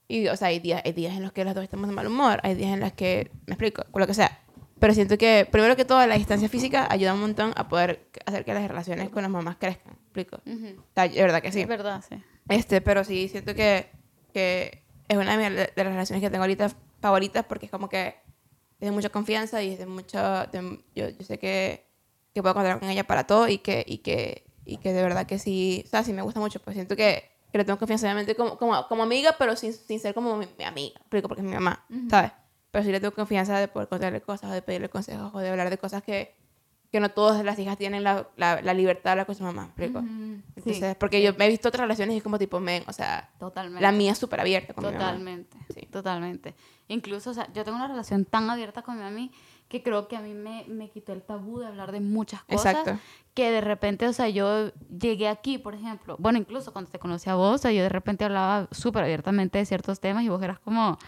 Y, o sea, hay días, hay días en los que las dos estamos de mal humor, hay días en los que, me explico, con lo que sea. Pero siento que, primero que todo, la distancia física ayuda un montón a poder hacer que las relaciones con las mamás crezcan. ¿Me explico? de verdad que sí. Es verdad, sí. Este, pero sí, siento que que es una de, las relaciones que tengo ahorita favoritas porque es como que es de mucha confianza y es de mucho... yo, yo, sé que, que, puedo contar con ella para todo y que, y que, y que de verdad que sí, o sea, sí me gusta mucho, pues siento que, que le tengo confianza obviamente como, como, como amiga, pero sin, sin ser como mi, amiga, porque es mi mamá, ¿sabes? Pero sí le tengo confianza de poder contarle cosas, o de pedirle consejos, o de hablar de cosas que, que no todas las hijas tienen la, la, la libertad de hablar con su mamá, ¿explico? Entonces, porque yo me he visto otras relaciones y es como tipo, men, o sea, totalmente. la mía es súper abierta con totalmente, mi mamá. Sí. Totalmente. Incluso, o sea, yo tengo una relación tan abierta con mi mamá que creo que a mí me, me quitó el tabú de hablar de muchas cosas. Exacto. Que de repente, o sea, yo llegué aquí, por ejemplo, bueno, incluso cuando te conocí a vos, o sea, yo de repente hablaba súper abiertamente de ciertos temas y vos eras como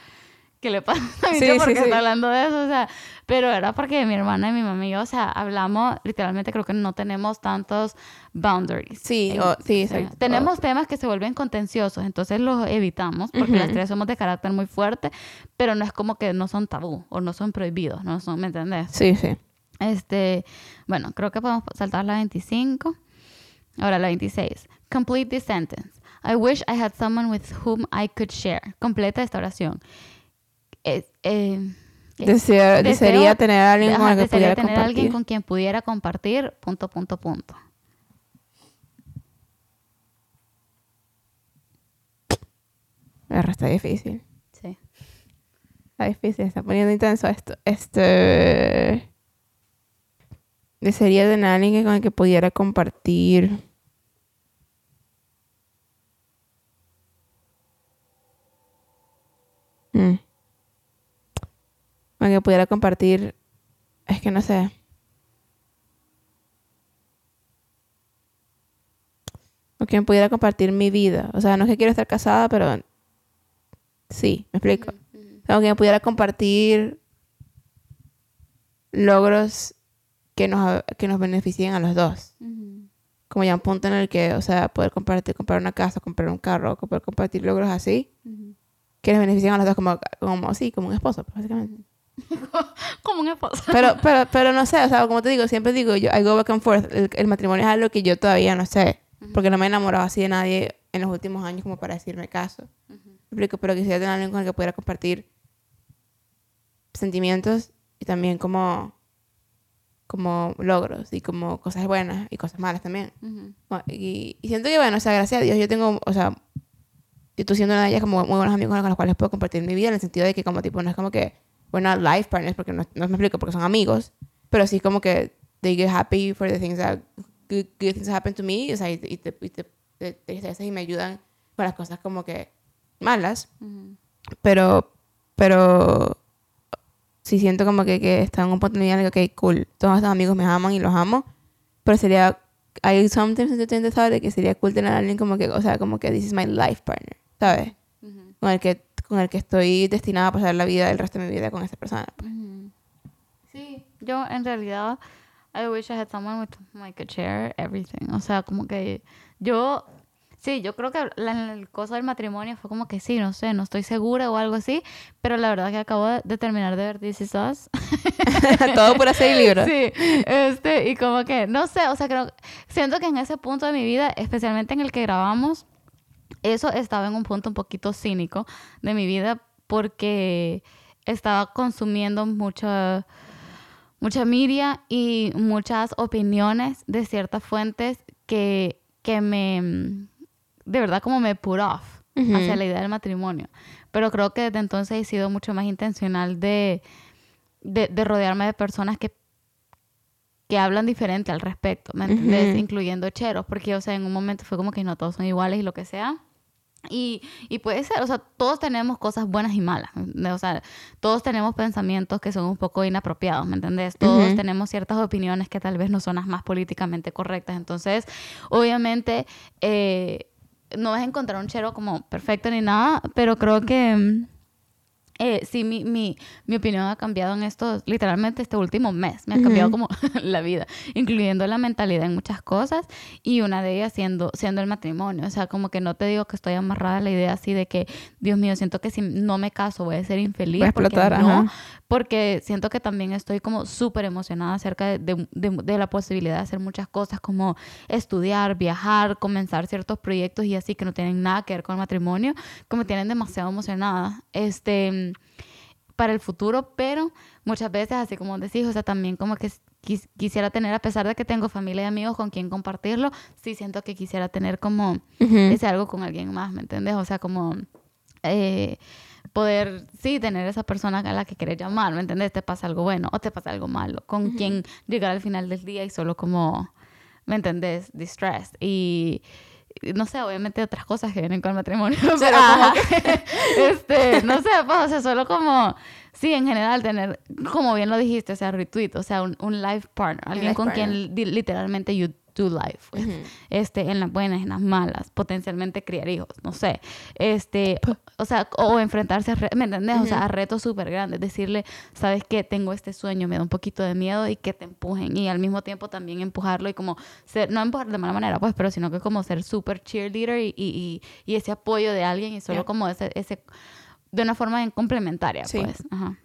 ¿qué le pasa a mi sí, porque está hablando de eso? O sea, pero era porque mi hermana y mi mamá y yo, o sea, hablamos, literalmente creo que no tenemos tantos boundaries. Sí, sí, Tenemos temas que se vuelven contenciosos, entonces los evitamos porque las tres somos de carácter muy fuerte, pero no es como que no son tabú o no son prohibidos, ¿no? Son, ¿Me entendés? Sí, sí. Este, bueno, creo que podemos saltar la 25. Ahora la 26. Complete this sentence. I wish I had someone with whom I could share. Completa esta oración eh, desearía tener alguien con que pudiera tener alguien con quien pudiera compartir, punto, punto, punto. está difícil. Sí. Está difícil, está poniendo intenso esto. Este. desearía tener a alguien con el que pudiera compartir. Mm. El que pudiera compartir. Es que no sé. Con quien pudiera compartir mi vida. O sea, no es que quiero estar casada, pero. Sí, me explico. Con quien pudiera compartir logros que nos, que nos beneficien a los dos. Como ya un punto en el que, o sea, poder compartir, comprar una casa, comprar un carro, poder compartir logros así, que nos beneficien a los dos como, como sí, como un esposo, pues, básicamente. Como un esposo. Pero, pero, pero no sé, o sea, como te digo, siempre digo, yo, I go back and forth. El, el matrimonio es algo que yo todavía no sé, porque no me he enamorado así de nadie en los últimos años como para decirme caso. Me explico, pero quisiera tener alguien con el que pudiera compartir sentimientos y también como, como logros y como cosas buenas y cosas malas también. Bueno, Y, y siento que, bueno, o sea, gracias a Dios yo tengo, o sea, yo estoy siendo una de ellas como muy buenos amigos con los cuales puedo compartir mi vida en el sentido de que como tipo, no es como que, we're not life partners porque no, no me explico porque son amigos, pero sí como que they get happy for the things that, good, good things happen to me, o sea, y, te- y te, te, te- y me ayudan con las cosas como que malas, pero, pero sí siento como que, que está en un punto el que, ok, cool, todos estos amigos me aman y los amo, pero sería, hay sometimes yo estoy interesada de que sería cool tener a alguien como que, o sea, como que this is my life partner, ¿sabes? Con el que, con el que estoy destinada a pasar la vida, el resto de mi vida con esa persona. pues. Sí, yo en realidad, I wish I had someone with like could share everything. O sea, como que yo, sí, yo creo que la, el cosa del matrimonio fue como que sí, no sé, no estoy segura o algo así, pero la verdad que acabo de, terminar de ver This Is Us. Todo por hacer libros. Sí, este, y como que, no sé, o sea, creo, siento que en ese punto de mi vida, especialmente en el que grabamos, eso estaba en un punto un poquito cínico de mi vida porque estaba consumiendo mucha, mucha media y muchas opiniones de ciertas fuentes que, que me, de verdad como me put off hacia la idea del matrimonio. Pero creo que desde entonces he sido mucho más intencional de, de, de rodearme de personas que que hablan diferente al respecto, ¿me entiendes? Incluyendo cheros, porque, o sea, en un momento fue como que no todos son iguales y lo que sea. Y, y puede ser, o sea, todos tenemos cosas buenas y malas, o sea, todos tenemos pensamientos que son un poco inapropiados, ¿me entendés? Todos tenemos ciertas opiniones que tal vez no son las más políticamente correctas, entonces, obviamente, eh, no vas a encontrar un chero como perfecto ni nada, pero creo que... eh, sí, mi, mi, mi opinión ha cambiado en estos, literalmente este último mes, me ha cambiado como la vida, incluyendo la mentalidad en muchas cosas y una de ellas siendo, siendo el matrimonio. O sea, como que no te digo que estoy amarrada a la idea así de que, Dios mío, siento que si no me caso voy a ser infeliz. Voy a porque explotar, no, ajá. porque siento que también estoy como súper emocionada acerca de, de- de- de la posibilidad de hacer muchas cosas como estudiar, viajar, comenzar ciertos proyectos y así que no tienen nada que ver con el matrimonio, como tienen demasiado emocionada este, para el futuro, pero muchas veces, así como decís, o sea, también como que quis- quisiera tener, a pesar de que tengo familia y amigos con quien compartirlo, sí siento que quisiera tener como Ujú. ese algo con alguien más, ¿me entiendes? O sea, como eh, poder, sí, tener esa persona a la que quieres llamar, ¿me entiendes? Te pasa algo bueno o te pasa algo malo, con quien llegar al final del día y solo como, ¿me entendés? Distressed. Y no sé, obviamente otras cosas que vienen con el matrimonio, pero ajá. como que, este, no sé, pues, o sea, solo como, sí, en general tener, como bien lo dijiste, o sea, retweet, o sea, un, un life partner, alguien life con partner. quien li- literalmente you do life with, Ujú. este, en las buenas, en las malas, potencialmente criar hijos, no sé, este, o, sea, o enfrentarse a, ¿me entendés? O sea, a retos súper grandes, decirle, ¿sabes qué? Tengo este sueño, me da un poquito de miedo y que te empujen y al mismo tiempo también empujarlo y como ser, no empujar de mala manera, pues, pero sino que como ser súper cheerleader y, y, y, y ese apoyo de alguien y solo como ese, ese, de una forma en complementaria, Sí. pues, ajá.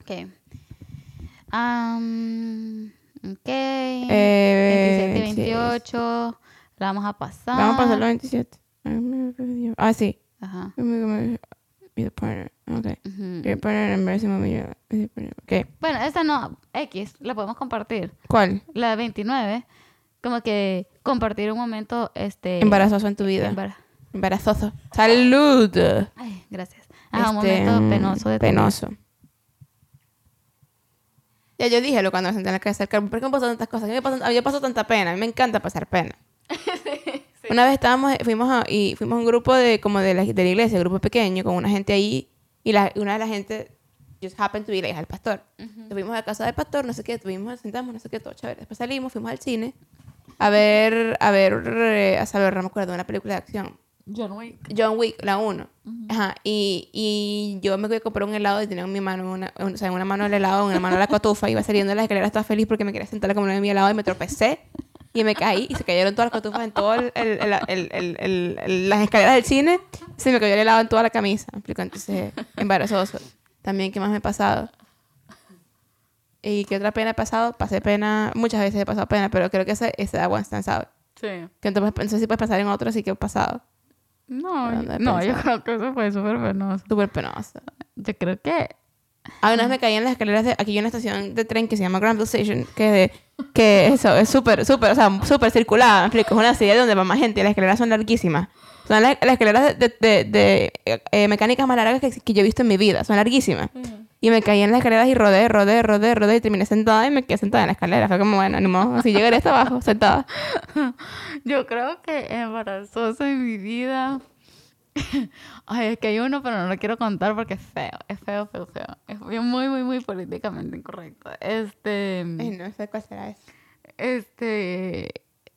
Ok. Ok. Eh, 27 y 26. 28. La vamos a pasar. Vamos a pasar los 27. Ah, sí. Ajá. The partner. Okay. Ujú. Your partner embarrassing moment. Okay. Bueno, esta no, X, la podemos compartir. ¿Cuál? La 29, como que compartir un momento, este... Embarazoso en tu vida. embara- Embarazoso. ¡Salud! Ay, gracias. Ah, un Este, momento mm, penoso de tu vida. Ya yo dije lo cuando me senté en la cabeza del carro. ¿Por qué me pasan tantas cosas? A mí me pasó, a mí me pasó tanta pena. A mí me encanta pasar pena. Una vez estábamos, fuimos a, y fuimos a un grupo de, como de la, de la iglesia, un grupo pequeño, con una gente ahí. Y la, una de la gente just happened to be la hija del pastor. Entonces fuimos a la casa del pastor, no sé qué, tuvimos, sentamos, no sé qué, todo chévere. Después salimos, fuimos al cine a ver, a ver, eh, a saber, no me acuerdo, una película de acción. John Wick. John Wick, la 1. Ajá. Y, y yo me fui a comprar un helado y tenía en mi mano, una, un- o sea, en una mano el helado, en una mano la cotufa. Iba saliendo de las escaleras toda feliz porque me quería sentar a comer mi helado y me tropecé. Y me caí y se cayeron todas las cotufas en todas el, el- el- el- el- el- el- las escaleras del cine. Se me cayó el helado en toda la camisa. Entonces, embarazoso. También, ¿qué más me ha pasado? ¿Y qué otra pena he pasado? Pasé pena, muchas veces he pasado pena, pero creo que esa es that one stands out. Sí. Que entonces, no sé si puedes pasar en otro, sí que he pasado. No, ¿Dónde he no, yo creo que eso fue súper penoso. Súper penosa. Yo creo que... Ah, una vez me caí en las escaleras de... Aquí hay una estación de tren que se llama Granville Station, que es de... Que eso, es súper, súper, o sea, súper circulada, explico. Es una ciudad donde va más gente y las escaleras son larguísimas. Son las, las escaleras de, de, de, eh, mecánicas más largas que, que yo he visto en mi vida. Son larguísimas. Y me caí en las escaleras y rodé, rodé, rodé, rodé y terminé sentada y me quedé sentada en la escalera. Fue como, bueno, ni modo, así llegaré hasta abajo, sentada. Yo creo que embarazoso en mi vida... Ay, es que hay uno, pero no lo quiero contar porque es feo. Es feo, feo, feo. Es muy, muy, muy políticamente incorrecto. Este... Ay, no sé cuál será eso. Este...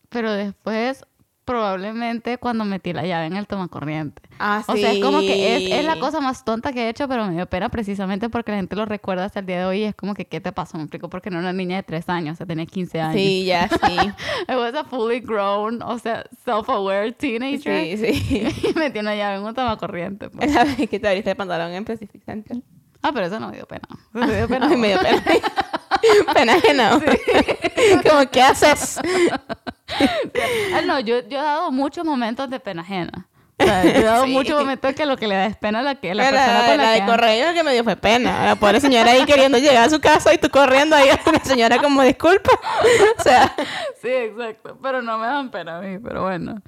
Pero después, probablemente cuando metí la llave en el tomacorriente. Ah, sí. O sea, es como que es, es la cosa más tonta que he hecho, pero me dio pena precisamente porque la gente lo recuerda hasta el día de hoy y es como que, ¿qué te pasó? Me explico, porque no era una niña de 3 años, o sea, tenía 15 años. Sí, ya, sí. I was a fully grown, o sea, self-aware teenager. sí, sí. Y metí una llave en un tomacorriente. pues. Que te abriste el pantalón en Pacific Center. Ah, pero eso no me dio pena. Eso me dio pena. Ay, me dio pena. pena ajena. Como, ¿qué haces? Ah, no, yo, yo he dado muchos momentos de pena ajena. O sea, yo he dado Sí. muchos momentos que lo que le da es pena a la, que, la La, persona con la, la que de correo que me dio fue pena. La pobre señora ahí queriendo llegar a su casa y tú corriendo ahí. La señora como, disculpa. O sea, Sí, exacto. Pero no me dan pena a mí, pero bueno.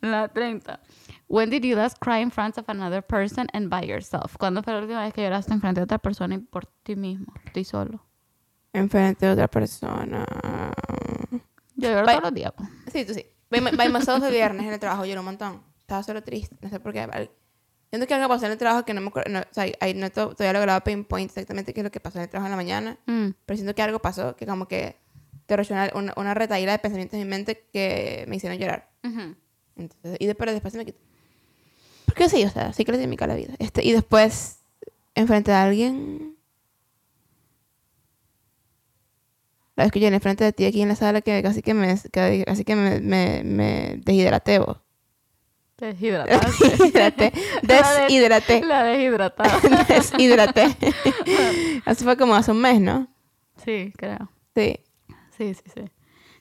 La 30. When did you last cry in front of another person and by yourself? ¿Cuándo fue la última vez que lloraste en frente de otra persona y por ti mismo? Estoy solo. enfrente de otra persona. Yo lloro Bye. todos los días. pues. Sí, tú sí. By, by myself el viernes en el trabajo lloré un montón. Estaba solo triste. No sé por qué. Siento que algo pasó en el trabajo que no me acuerdo. No, o sea, ahí no todavía he logrado pinpoint exactamente qué es lo que pasó en el trabajo en la mañana. Mm. Pero siento que algo pasó que como que derrochó una, una, una retaíla de pensamientos en mi mente que me hicieron llorar. Ujú. Entonces, y después, después se me quitó. Porque sí, o sea, sí que le la vida. Este, y después, enfrente de alguien. La vez que yo en frente de ti aquí en la sala que casi que me, que, casi que me, me, me deshidraté. vos. Te deshidrataste. deshidraté. Deshidraté. La deshidratada. deshidraté. Así fue como hace un mes, ¿no? Sí, creo. Sí. Sí, sí, sí.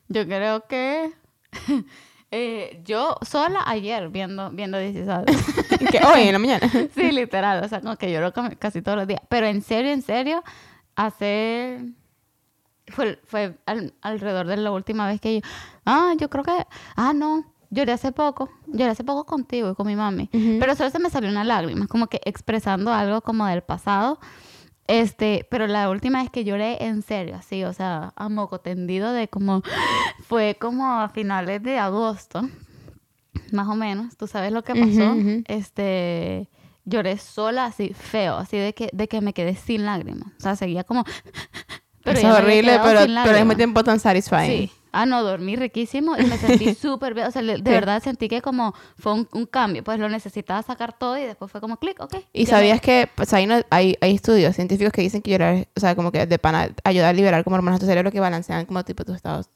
Yo creo que... eh, yo sola ayer viendo, viendo 16 Que hoy en la mañana. Sí, literal, o sea, como que lloro casi todos los días. Pero en serio, en serio, hace... Fue, fue al- alrededor de la última vez que yo... Ah, yo creo que... Ah, no, lloré hace poco. Lloré hace poco contigo y con mi mami. Pero solo se me salió una lágrima, como que expresando algo como del pasado. Este, pero la última vez que lloré en serio, así, o sea, a moco tendido de como... Fue como a finales de agosto más o menos, tú sabes lo que pasó, este, lloré sola, así, feo, así de que, de que me quedé sin lágrimas, o sea, seguía como, es me había horrible, pero, pero al mismo tiempo tan satisfying. Sí, ah, no, dormí riquísimo y me sentí súper bien, o sea, de verdad sentí que como fue un, un cambio, pues lo necesitaba sacar todo y después fue como clic, ok. Y sabías que pues, hay, no- hay, hay estudios científicos que dicen que llorar, o sea, como que de pana ayuda a liberar como hormonas de tu cerebro que balancean como tipo tus estados.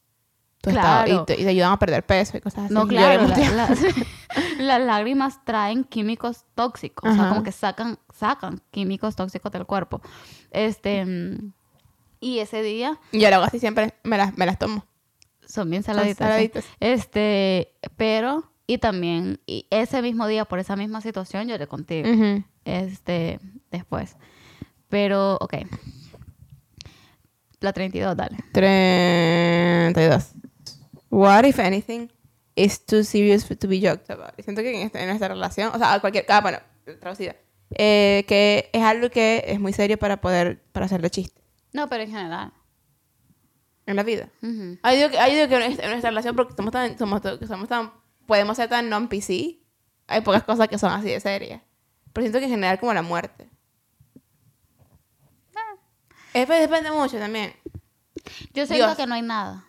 Tu estado Claro. y, te, y te ayudan a perder peso y cosas así. No, claro, mucho. la- la- las lágrimas traen químicos tóxicos, o sea, como que sacan, sacan químicos tóxicos del cuerpo. Este, mm, y ese día Y yo lo hago así siempre, me las, me las tomo. Son bien saladitas. ¿sí? saladitas. Este, pero, y también, y ese mismo día, por esa misma situación, lloré contigo. Ujú. Este, después. Pero, ok. La 32, dale. 32. What, if anything, is too serious to be joked about? Siento que en, esta, en esta relación, o sea, cualquier... Ah, bueno, traducida. Eh, que es algo que es muy serio para poder, para hacerle chiste. No, pero en general. En la vida. Ujú. Hay digo que, hay digo que en nuestra, en nuestra relación, porque somos tan, somos, somos tan, podemos ser tan non-PC, hay pocas cosas que son así de serias. Pero siento que en general como la muerte. Es que depende mucho también. Yo siento Dios. que no hay nada.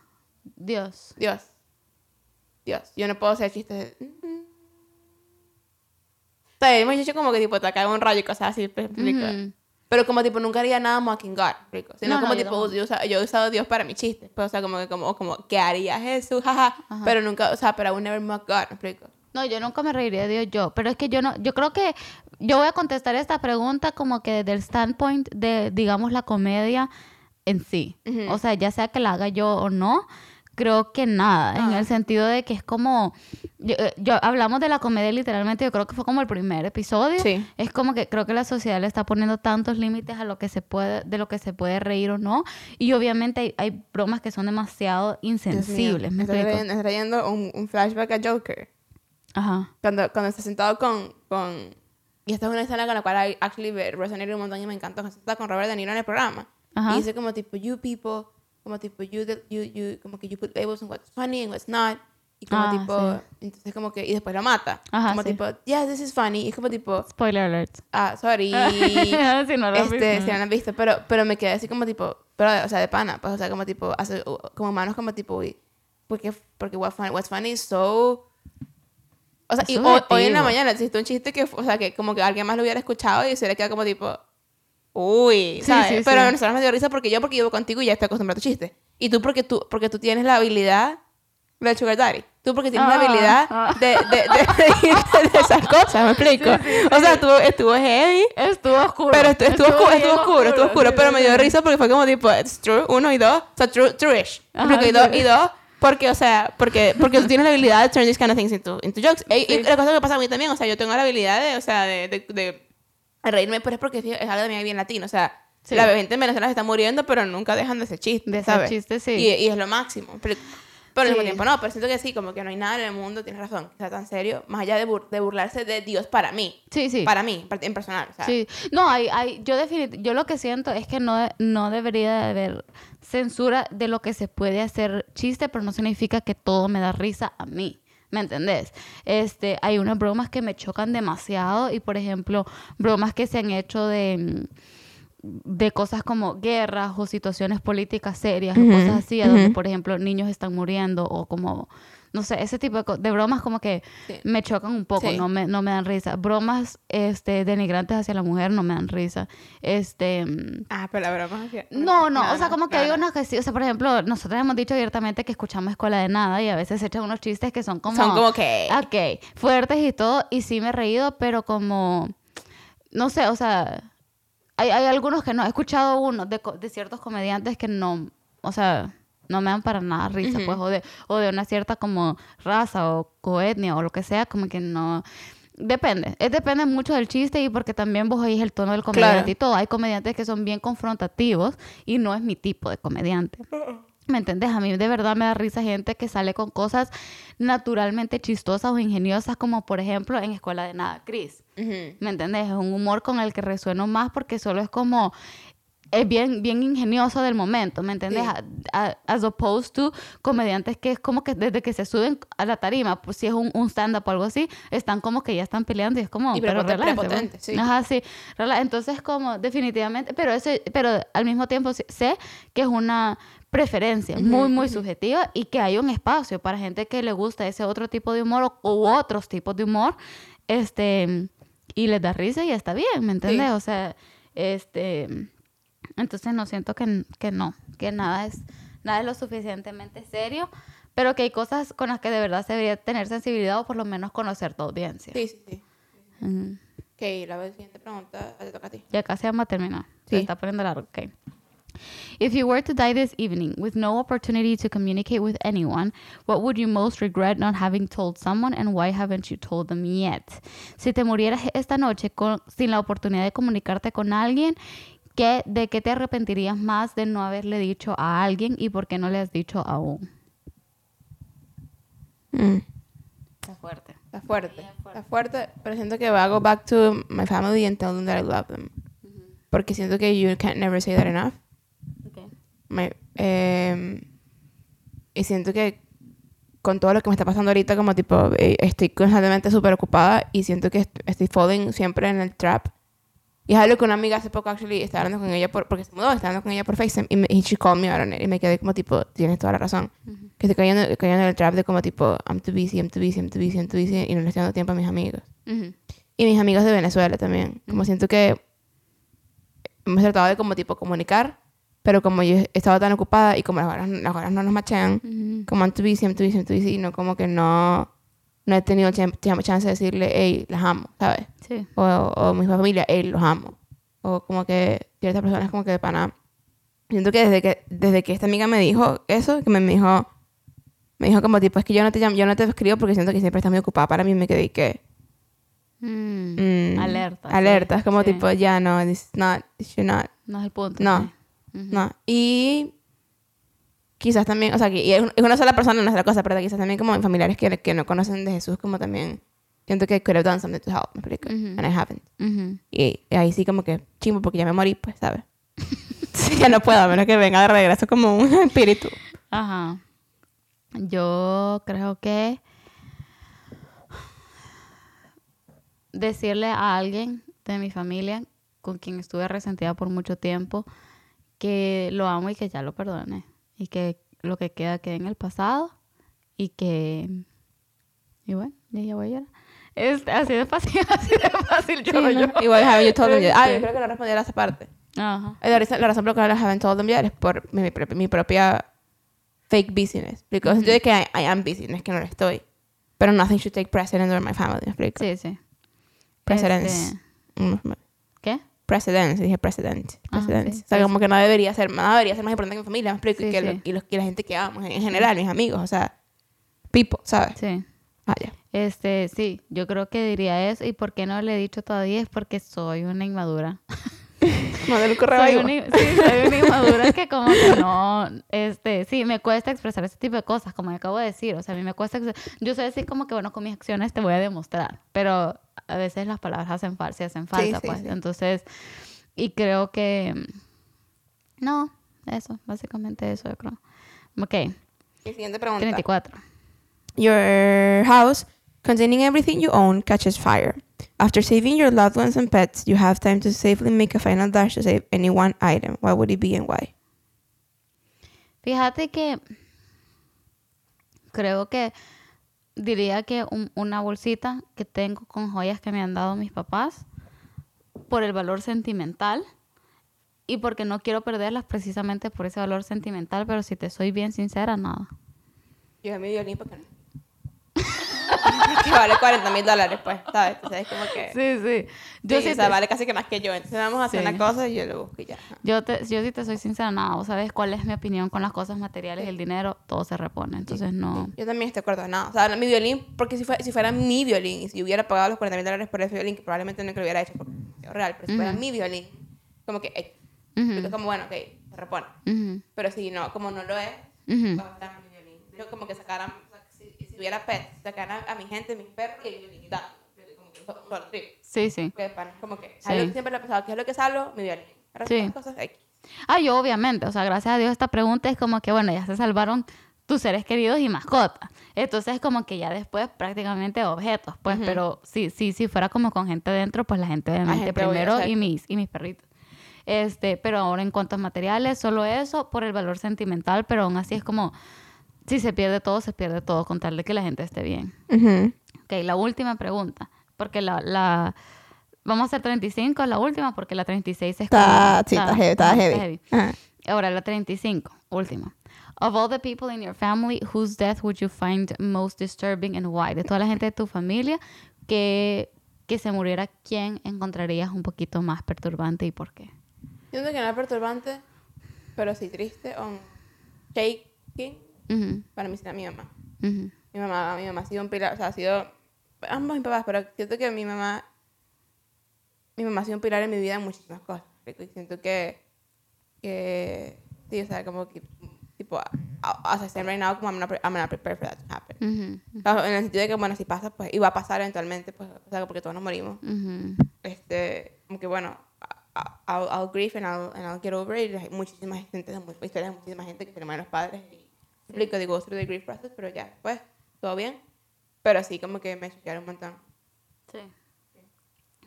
Dios. Dios. Dios. Yo no puedo hacer chistes. de- O sea, hemos dicho como que tipo te cae un rayo y cosas así. ¿me explico? Pero como tipo nunca haría nada mocking God, ¿me explico? Sino No, no, como tipo yo, he usado Dios para mis chistes. Pues, o sea, como que como, como ¿qué haría Jesús? Jaja. Ajá. Pero nunca, o sea, pero I would never mock God, ¿me explico? No, yo nunca me reiría de Dios yo, pero es que yo no, yo creo que yo voy a contestar esta pregunta como que desde el standpoint de, digamos, la comedia en sí. O sea, ya sea que la haga yo o no, creo que nada, en Ah. el sentido de que es como, yo, eh, yo- hablamos de la comedia literalmente, yo creo que fue como el primer episodio. Sí. Es como que creo que la sociedad le está poniendo tantos límites a lo que se puede, de lo que se puede reír o no. Y obviamente hay, hay bromas que son demasiado insensibles. ¿me Estoy explico? trayendo, un, un flashback a Joker. Ajá. Cuando, cuando está sentado con, con... Y esta es una escena con la cual I actually resonated un montón y me encantó. Cuando está con Robert De Niro en el programa. Ajá. Y dice como tipo, you people, como tipo, you, you, you, como que you put labels on what's funny and what's not. Y como Ah, tipo, sí. entonces como que, y después lo mata. Ajá, como sí. tipo, yeah, this is funny. Y es como tipo, Spoiler alert. ah, sorry. si no lo este, visto. si no lo han visto, pero, pero me quedé así como tipo, pero, o sea, de pana, pues, o sea, como tipo, hace, como manos como tipo, uy, porque, porque what fun- what's funny is so... O sea, Es y hoy, hoy en la mañana existe un chiste que, o sea, que como que alguien más lo hubiera escuchado y se le queda como tipo, uy, Sí, ¿sabes? sí, pero a nosotros me dio risa porque yo porque vivo contigo y ya estoy acostumbrado a tu chiste. Y tú porque tú, porque tú tienes la habilidad del sugar daddy. Tú porque tienes la Ah, habilidad ah. de, de, de, de- de esas cosas, ¿me explico? O sea, estuvo, estuvo heavy. Estuvo oscuro. Pero estu- estuvo, oscuro, estuvo oscuro, estuvo oscuro, pero me dio risa porque fue como tipo, it's true, uno y dos, o sea, true, true-ish. Porque y dos, y dos, porque, o sea, porque, porque tú tienes la habilidad de turn these kind of things into, into jokes. Y, la cosa que pasa a mí también, o sea, yo tengo la habilidad de, o sea, de, de, de reírme, pero es porque es algo también bien latino, o sea, Sí. la gente en Venezuela se está muriendo, pero nunca dejan de ese chiste, De ese chiste, sí. Y, y es lo máximo. Pero, pero al mismo tiempo no, pero siento que sí, como que no hay nada en el mundo, tienes razón, que sea tan serio, más allá de, bur- de burlarse de Dios para mí. Sí, sí. Para mí, en personal. O sea, Sí, no, hay, hay, yo yo lo que siento es que no, no debería de haber censura de lo que se puede hacer chiste, pero no significa que todo me da risa a mí. ¿Me entendés? Este, hay unas bromas que me chocan demasiado y, por ejemplo, bromas que se han hecho de, de cosas como guerras o situaciones políticas serias o cosas así, a donde, por ejemplo, niños están muriendo o como, no sé, ese tipo de, de bromas como que Sí. me chocan un poco, Sí. no, me, no me dan risa. Bromas este, denigrantes hacia la mujer no me dan risa. Este... mm, Ah, pero la broma que- No, no, o sea, como que hay unas que sí, o sea, por ejemplo, nosotros hemos dicho abiertamente que escuchamos Escuela de Nada y a veces se echan unos chistes que son como... Son como que... Ok, fuertes y todo, y sí me he reído, pero como, no sé, o sea, hay, hay algunos que no, he escuchado unos de, de ciertos comediantes que no, o sea, no me dan para nada risa, pues, o de, o de una cierta como raza o coetnia o lo que sea, como que no... Depende, es depende mucho del chiste y porque también vos oís el tono del comediante Claro. y todo. Hay comediantes que son bien confrontativos y no es mi tipo de comediante. ¿Me entendés? A mí de verdad me da risa gente que sale con cosas naturalmente chistosas o ingeniosas, como por ejemplo en Escuela de Nada, Chris. Ujú. ¿Me entendés? Es un humor con el que resueno más porque solo es como... Es bien, bien ingenioso del momento, ¿me entendés? Sí. A- a- as opposed to comediantes que es como que desde que se suben a la tarima, pues si es un, un stand-up o algo así, están como que ya están peleando y es como, Y pero relájense, pues". sí. Ajá, sí. Entonces, como definitivamente, pero ese, pero al mismo tiempo sé que es una preferencia muy, muy subjetiva y que hay un espacio para gente que le gusta ese otro tipo de humor o, u otros tipos de humor, este, y les da risa y está bien, ¿me entiendes? Sí. O sea, este, entonces no siento que, que no, que nada es, nada es lo suficientemente serio, pero que hay cosas con las que de verdad se debería tener sensibilidad o por lo menos conocer tu audiencia. Sí, sí, sí. Mm. Ok, la siguiente pregunta te toca a ti. Ya casi vamos a terminar. Se Sí. está poniendo largo. Ok. If you were to die this evening with no opportunity to communicate with anyone, what would you most regret not having told someone and why haven't you told them yet? Si te murieras esta noche con- sin la oportunidad de comunicarte con alguien, ¿qué, ¿de qué te arrepentirías más de no haberle dicho a alguien y por qué no le has dicho aún? Está fuerte. Está fuerte. Está fuerte, pero siento que voy a go back to my family and tell them that I love them. Porque siento que you can't never say that enough. My, em, y siento que con todo lo que me está pasando ahorita, como tipo, eh, estoy constantemente súper ocupada y siento que est- estoy falling siempre en el trap. Y es algo que una amiga hace poco, actually, estaba hablando con ella, por, porque se mudó, estaba hablando con ella por FaceTime y, me, y she called me out on it, y me quedé como tipo, tienes toda la razón. Que estoy cayendo, cayendo en el trap de como tipo, I'm too busy, I'm too busy, I'm too busy, I'm too busy, y no le estoy dando tiempo a mis amigos. Ujú. Y mis amigos de Venezuela también. Como siento que hemos tratado de como tipo comunicar, pero como yo he estado tan ocupada y como las horas, las horas no nos machean, Ujú. como I'm too busy, I'm too busy, I'm too busy, y no como que no, no he tenido chan- chan- chance de decirle, hey, las amo, ¿sabes? Sí. O, o mi familia, hey, los amo. O como que ciertas personas como que de pana. Siento que desde que, desde que esta amiga me dijo eso, que me, dijo, me dijo como tipo, es que yo no te llamo, yo no te escribo porque siento que siempre estás muy ocupada para mí, me quedé que... Mm. Mm, Alerta, sí, Alerta, es como sí. tipo, ya no, this is not, should not, No es el punto. No. sí. No. Y quizás también, o sea, que y es un- es una sola persona, no es la cosa, pero quizás también como en familiares que, que no conocen de Jesús, como también siento que could have done something to help, me explico, and I haven't. Y, y ahí sí como que chimbo porque ya me morí, pues, ¿sabes? sí, ya no puedo, a menos que venga de regreso como un espíritu. Ajá. Yo creo que decirle a alguien de mi familia con quien estuve resentida por mucho tiempo que lo amo y que ya lo perdone y que lo que queda quede en el pasado y que y bueno, ya, voy a llorar. Es así de fácil, así de fácil lloro yo. Igual, haven't you told them yet? Ah, yo Este. creo que no respondí a esa parte. Ajá. La razón, la razón por la que no haven't told them yet es por mi, mi pro- mi propia fake busyness. Because yo de que I, I am busy, no es que no lo estoy. Pero nothing should take precedence over my family, ¿me explico? Sí, sí. Precedence. Este, Mm, ¿Qué? Precedence, dije precedent. Ajá, Precedence. sí, o sea, como que no debería ser, nada debería ser más importante que mi familia, me explico. Y, que sí. lo- y, los, y la gente que amo, en, en general, mis amigos, o sea, people, ¿sabes? Sí. Ah, ya. Este, sí, yo creo que diría eso. ¿Y por qué no le he dicho todavía? Es porque soy una inmadura. Mándale un correo Soy una, sí, soy una inmadura que como que no, este, sí, me cuesta expresar ese tipo de cosas, como acabo de decir. O sea, a mí me cuesta, yo soy así como que, bueno, con mis acciones te voy a demostrar. Pero a veces las palabras hacen falta hacen falta, sí, pues. sí. Entonces, y creo que, no, eso, básicamente eso, yo creo. Ok, Y siguiente pregunta. 34. Your house, containing everything you own, catches fire. After saving your loved ones and pets, you have time to safely make a final dash to save any one item. What would it be and why? Fíjate que creo que diría que un- una bolsita que tengo con joyas que me han dado mis papás por el valor sentimental y porque no quiero perderlas precisamente por ese valor sentimental, pero si te soy bien sincera, nada. Yo mi violín porque no. Que vale 40 mil dólares, pues, ¿sabes? Entonces es como que... Sí, sí. Yo sí, sí o sea, te- vale casi que más que yo. Entonces vamos a hacer Sí. una cosa y yo lo busco y ya. Yo, te, yo sí te soy sincera, nada. Vos sabes cuál es mi opinión con las cosas materiales el dinero, todo se repone. Entonces no... Yo también estoy de acuerdo, no. O sea, mi violín, porque si, fue, si fuera mi violín y si hubiera pagado los 40 mil dólares por ese violín, que probablemente no lo hubiera hecho porque es real, pero si fuera Ujú. mi violín, como que, eh, Ujú, es como, bueno, ok, se repone. ujú, Pero si no, como no lo es, ujú. va a estar mi violín. Yo como que sacaran, hubiera pets, sacaran a mi gente, mis perros y solo trip. Sí, sí. Que de pana, es como que, Sí. algo que siempre lo he pensado, ¿qué es lo que salvo? Mi violín. Sí. cosas, X. Ah, yo obviamente, o sea, gracias a Dios esta pregunta es como que, bueno, ya se salvaron tus seres queridos y mascotas. Entonces, como que ya después prácticamente objetos, pues, Ujú. pero sí, sí, si fuera como con gente dentro, pues la gente obviamente gente, obvio, primero y mis, y mis perritos. Este, pero ahora en cuanto a materiales, solo eso por el valor sentimental, pero aún así es como, si se pierde todo, se pierde todo, con tal de que la gente esté bien. Ujú. Ok, la última pregunta, porque la, la vamos a hacer 35, la última, porque la 36 es Está, como- sí, está heavy. Está ajá, heavy. Ajá. Ahora, la 35, última. Of all the people in your family, whose death would you find most disturbing and why? De toda la gente de tu familia que, que se muriera, ¿quién encontrarías un poquito más perturbante y por qué? Siento que no es perturbante, pero sí triste, on shaking. Ujú, Para mí será mi mamá. ujú, Mi mamá, mi mamá ha sido un pilar, o sea, ha sido ambos mis papás, pero siento que mi mamá, mi mamá ha sido un pilar en mi vida en muchísimas cosas. Y siento que, que sí, o sea, como que, tipo, as I stand right now, como I'm not, I'm not prepared for that to happen. ujú, O sea, En el sentido de que, bueno, si pasa, pues, y va a pasar eventualmente, pues, o sea, porque todos nos morimos. Este, como que, bueno, I'll, I'll grieve and I'll, and I'll get over it. Hay muchísima gente, historias de muchísima gente que se le mueren los padres y explico, digo, through the grief process, pero ya, pues, todo bien. Pero sí, como que me choquearon un montón. Sí.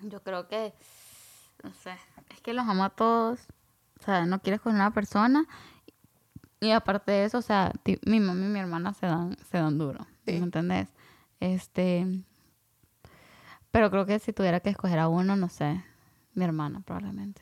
Yo creo que, no sé, es que los amo a todos. O sea, no quieres con una persona. Y aparte de eso, o sea, mi mamá y mi hermana se dan, se dan duro. Sí. ¿Me entendés? Este. Pero creo que si tuviera que escoger a uno, no sé, mi hermana probablemente.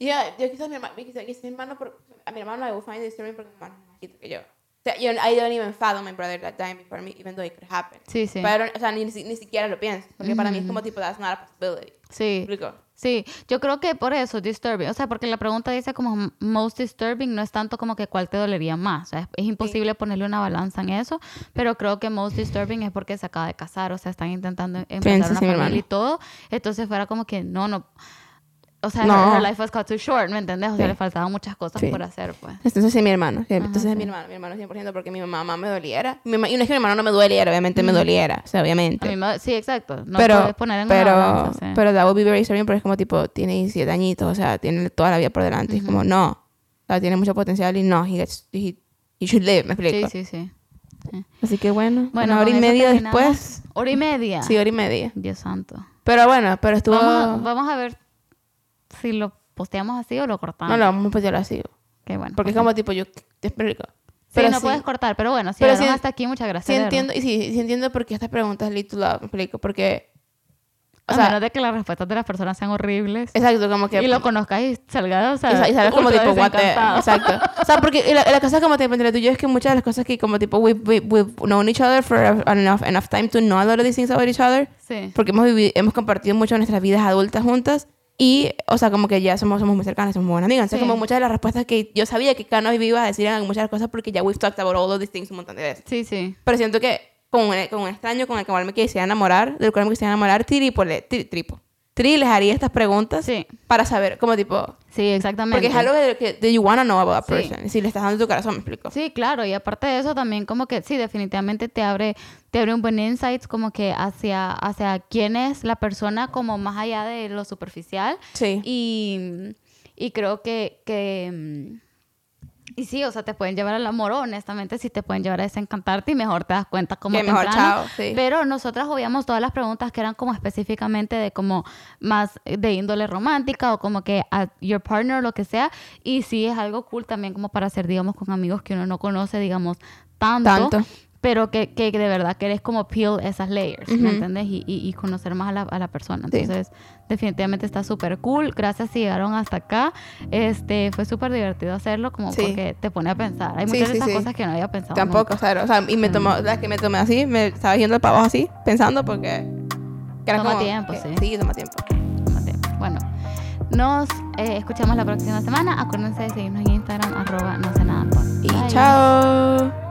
Yo, yo quizás mi hermano, quizás, mi hermano, por- a mi hermano I will find it disturbing porque mi hermano es más chiquito que yo. O sea, yo, I don't even fathom my brother that died before me, even though it could happen. Sí, sí. Pero, o sea, ni, ni siquiera lo pienso, porque para mí es como Ujú. tipo, that's not a possibility. Sí. ¿Explico? Sí, yo creo que por eso, disturbing. O sea, porque la pregunta dice como most disturbing, no es tanto como que cuál te dolería más. O sea, es, es imposible ponerle una balanza en eso, pero creo que most disturbing es porque se acaba de casar, o sea, están intentando empezar sí, una sí, mi familia y todo. Entonces fuera como que no, no. O sea, No. her, her life was cut too short, ¿me entendés? O sea, Sí. le faltaban muchas cosas Sí. por hacer, pues. Entonces sí, mi hermano. sí, Entonces Ajá, es mi sí. hermano, mi hermano 100%, porque mi mamá me doliera. Mi mamá, y no es que mi hermano no me doliera, obviamente me doliera, o sea, A obviamente. mí me- sí, exacto. No pero, puedes poner en pero, sí. pero that would be very disturbing, pero es como tipo, tiene 17 añitos, o sea, tiene toda la vida por delante. Es como, no, o sea, tiene mucho potencial y no, he, gets, he, he should live, me Sí, explico. sí, sí. Así que bueno, Bueno, una hora y media terminamos. después. Hora y media. Sí, hora y media. Dios santo. Pero bueno, pero estuvo... Vamos, a, vamos a ver si lo posteamos así o lo cortamos. no, no, vamos a ponerlo así. Qué bueno. Porque es ok. como tipo, yo te explico. Sí, Pero no sí, puedes cortar, pero bueno, si Pero sí- hasta aquí, muchas gracias. sí entiendo, y sí, sí entiendo por qué estas preguntas to love, me explico. Porque, o a sea, menos de que las respuestas de las personas sean horribles exacto, como que... y lo conozcas y salgas, o sea, Y, sa- y sabes como tipo, desencantado. Exacto. O sea, porque y la, la cosa como tipo entre tú y yo es que muchas de las cosas que como tipo we've, we- we've known each other for enough, enough time to know a lot of these things about each other. Sí. Porque hemos, vivido, hemos compartido mucho nuestras vidas adultas juntas. Y, o sea, como que ya somos, somos muy cercanas, somos muy buenas amigas. Entonces, Sí. como muchas de las respuestas que yo sabía que cada uno iba a decir eran muchas cosas porque ya we've talked about all of these things un montón de veces. Sí, sí. Pero siento que con un, con un extraño con el cual me quisiera enamorar, del cual me quisiera enamorar, Tripo, le, tri, tripo. Tri les haría estas preguntas Sí. para saber, como tipo, Sí, exactamente. porque es algo de que that you wanna know about a person. Si le estás dando tu corazón, me explico. Sí, claro, y aparte de eso también como que sí, definitivamente te abre te abre un buen insights como que hacia hacia quién es la persona como más allá de lo superficial Sí. y, y creo que, que y sí, o sea, te pueden llevar al amor, honestamente sí te pueden llevar a desencantarte y mejor te das cuenta como Que mejor temprano. chao, sí. Pero nosotras obviamos todas las preguntas que eran como específicamente de como más de índole romántica o como que a your partner o lo que sea. Y sí es algo cool también como para hacer, digamos, con amigos que uno no conoce, digamos, tanto. Tanto. Pero que, que de verdad querés como peel esas layers, ¿me Ujú. entiendes? Y, y, y conocer más a la, a la persona. Sí. Entonces, definitivamente está súper cool. Gracias si llegaron hasta acá. Este, fue súper divertido hacerlo como Sí. porque te pone a pensar. Hay Sí, muchas sí, de esas sí. cosas que no había pensado Tampoco, o sea, o sea, y me tomó, las que me tomé así, me estaba yendo para abajo así, pensando porque... que era Toma como tiempo, que- sí. Sí, toma tiempo. nunca. Fíjate. Bueno, nos eh, escuchamos la próxima semana. Acuérdense de seguirnos en Instagram, arroba no sé nada. Y Bye. chao.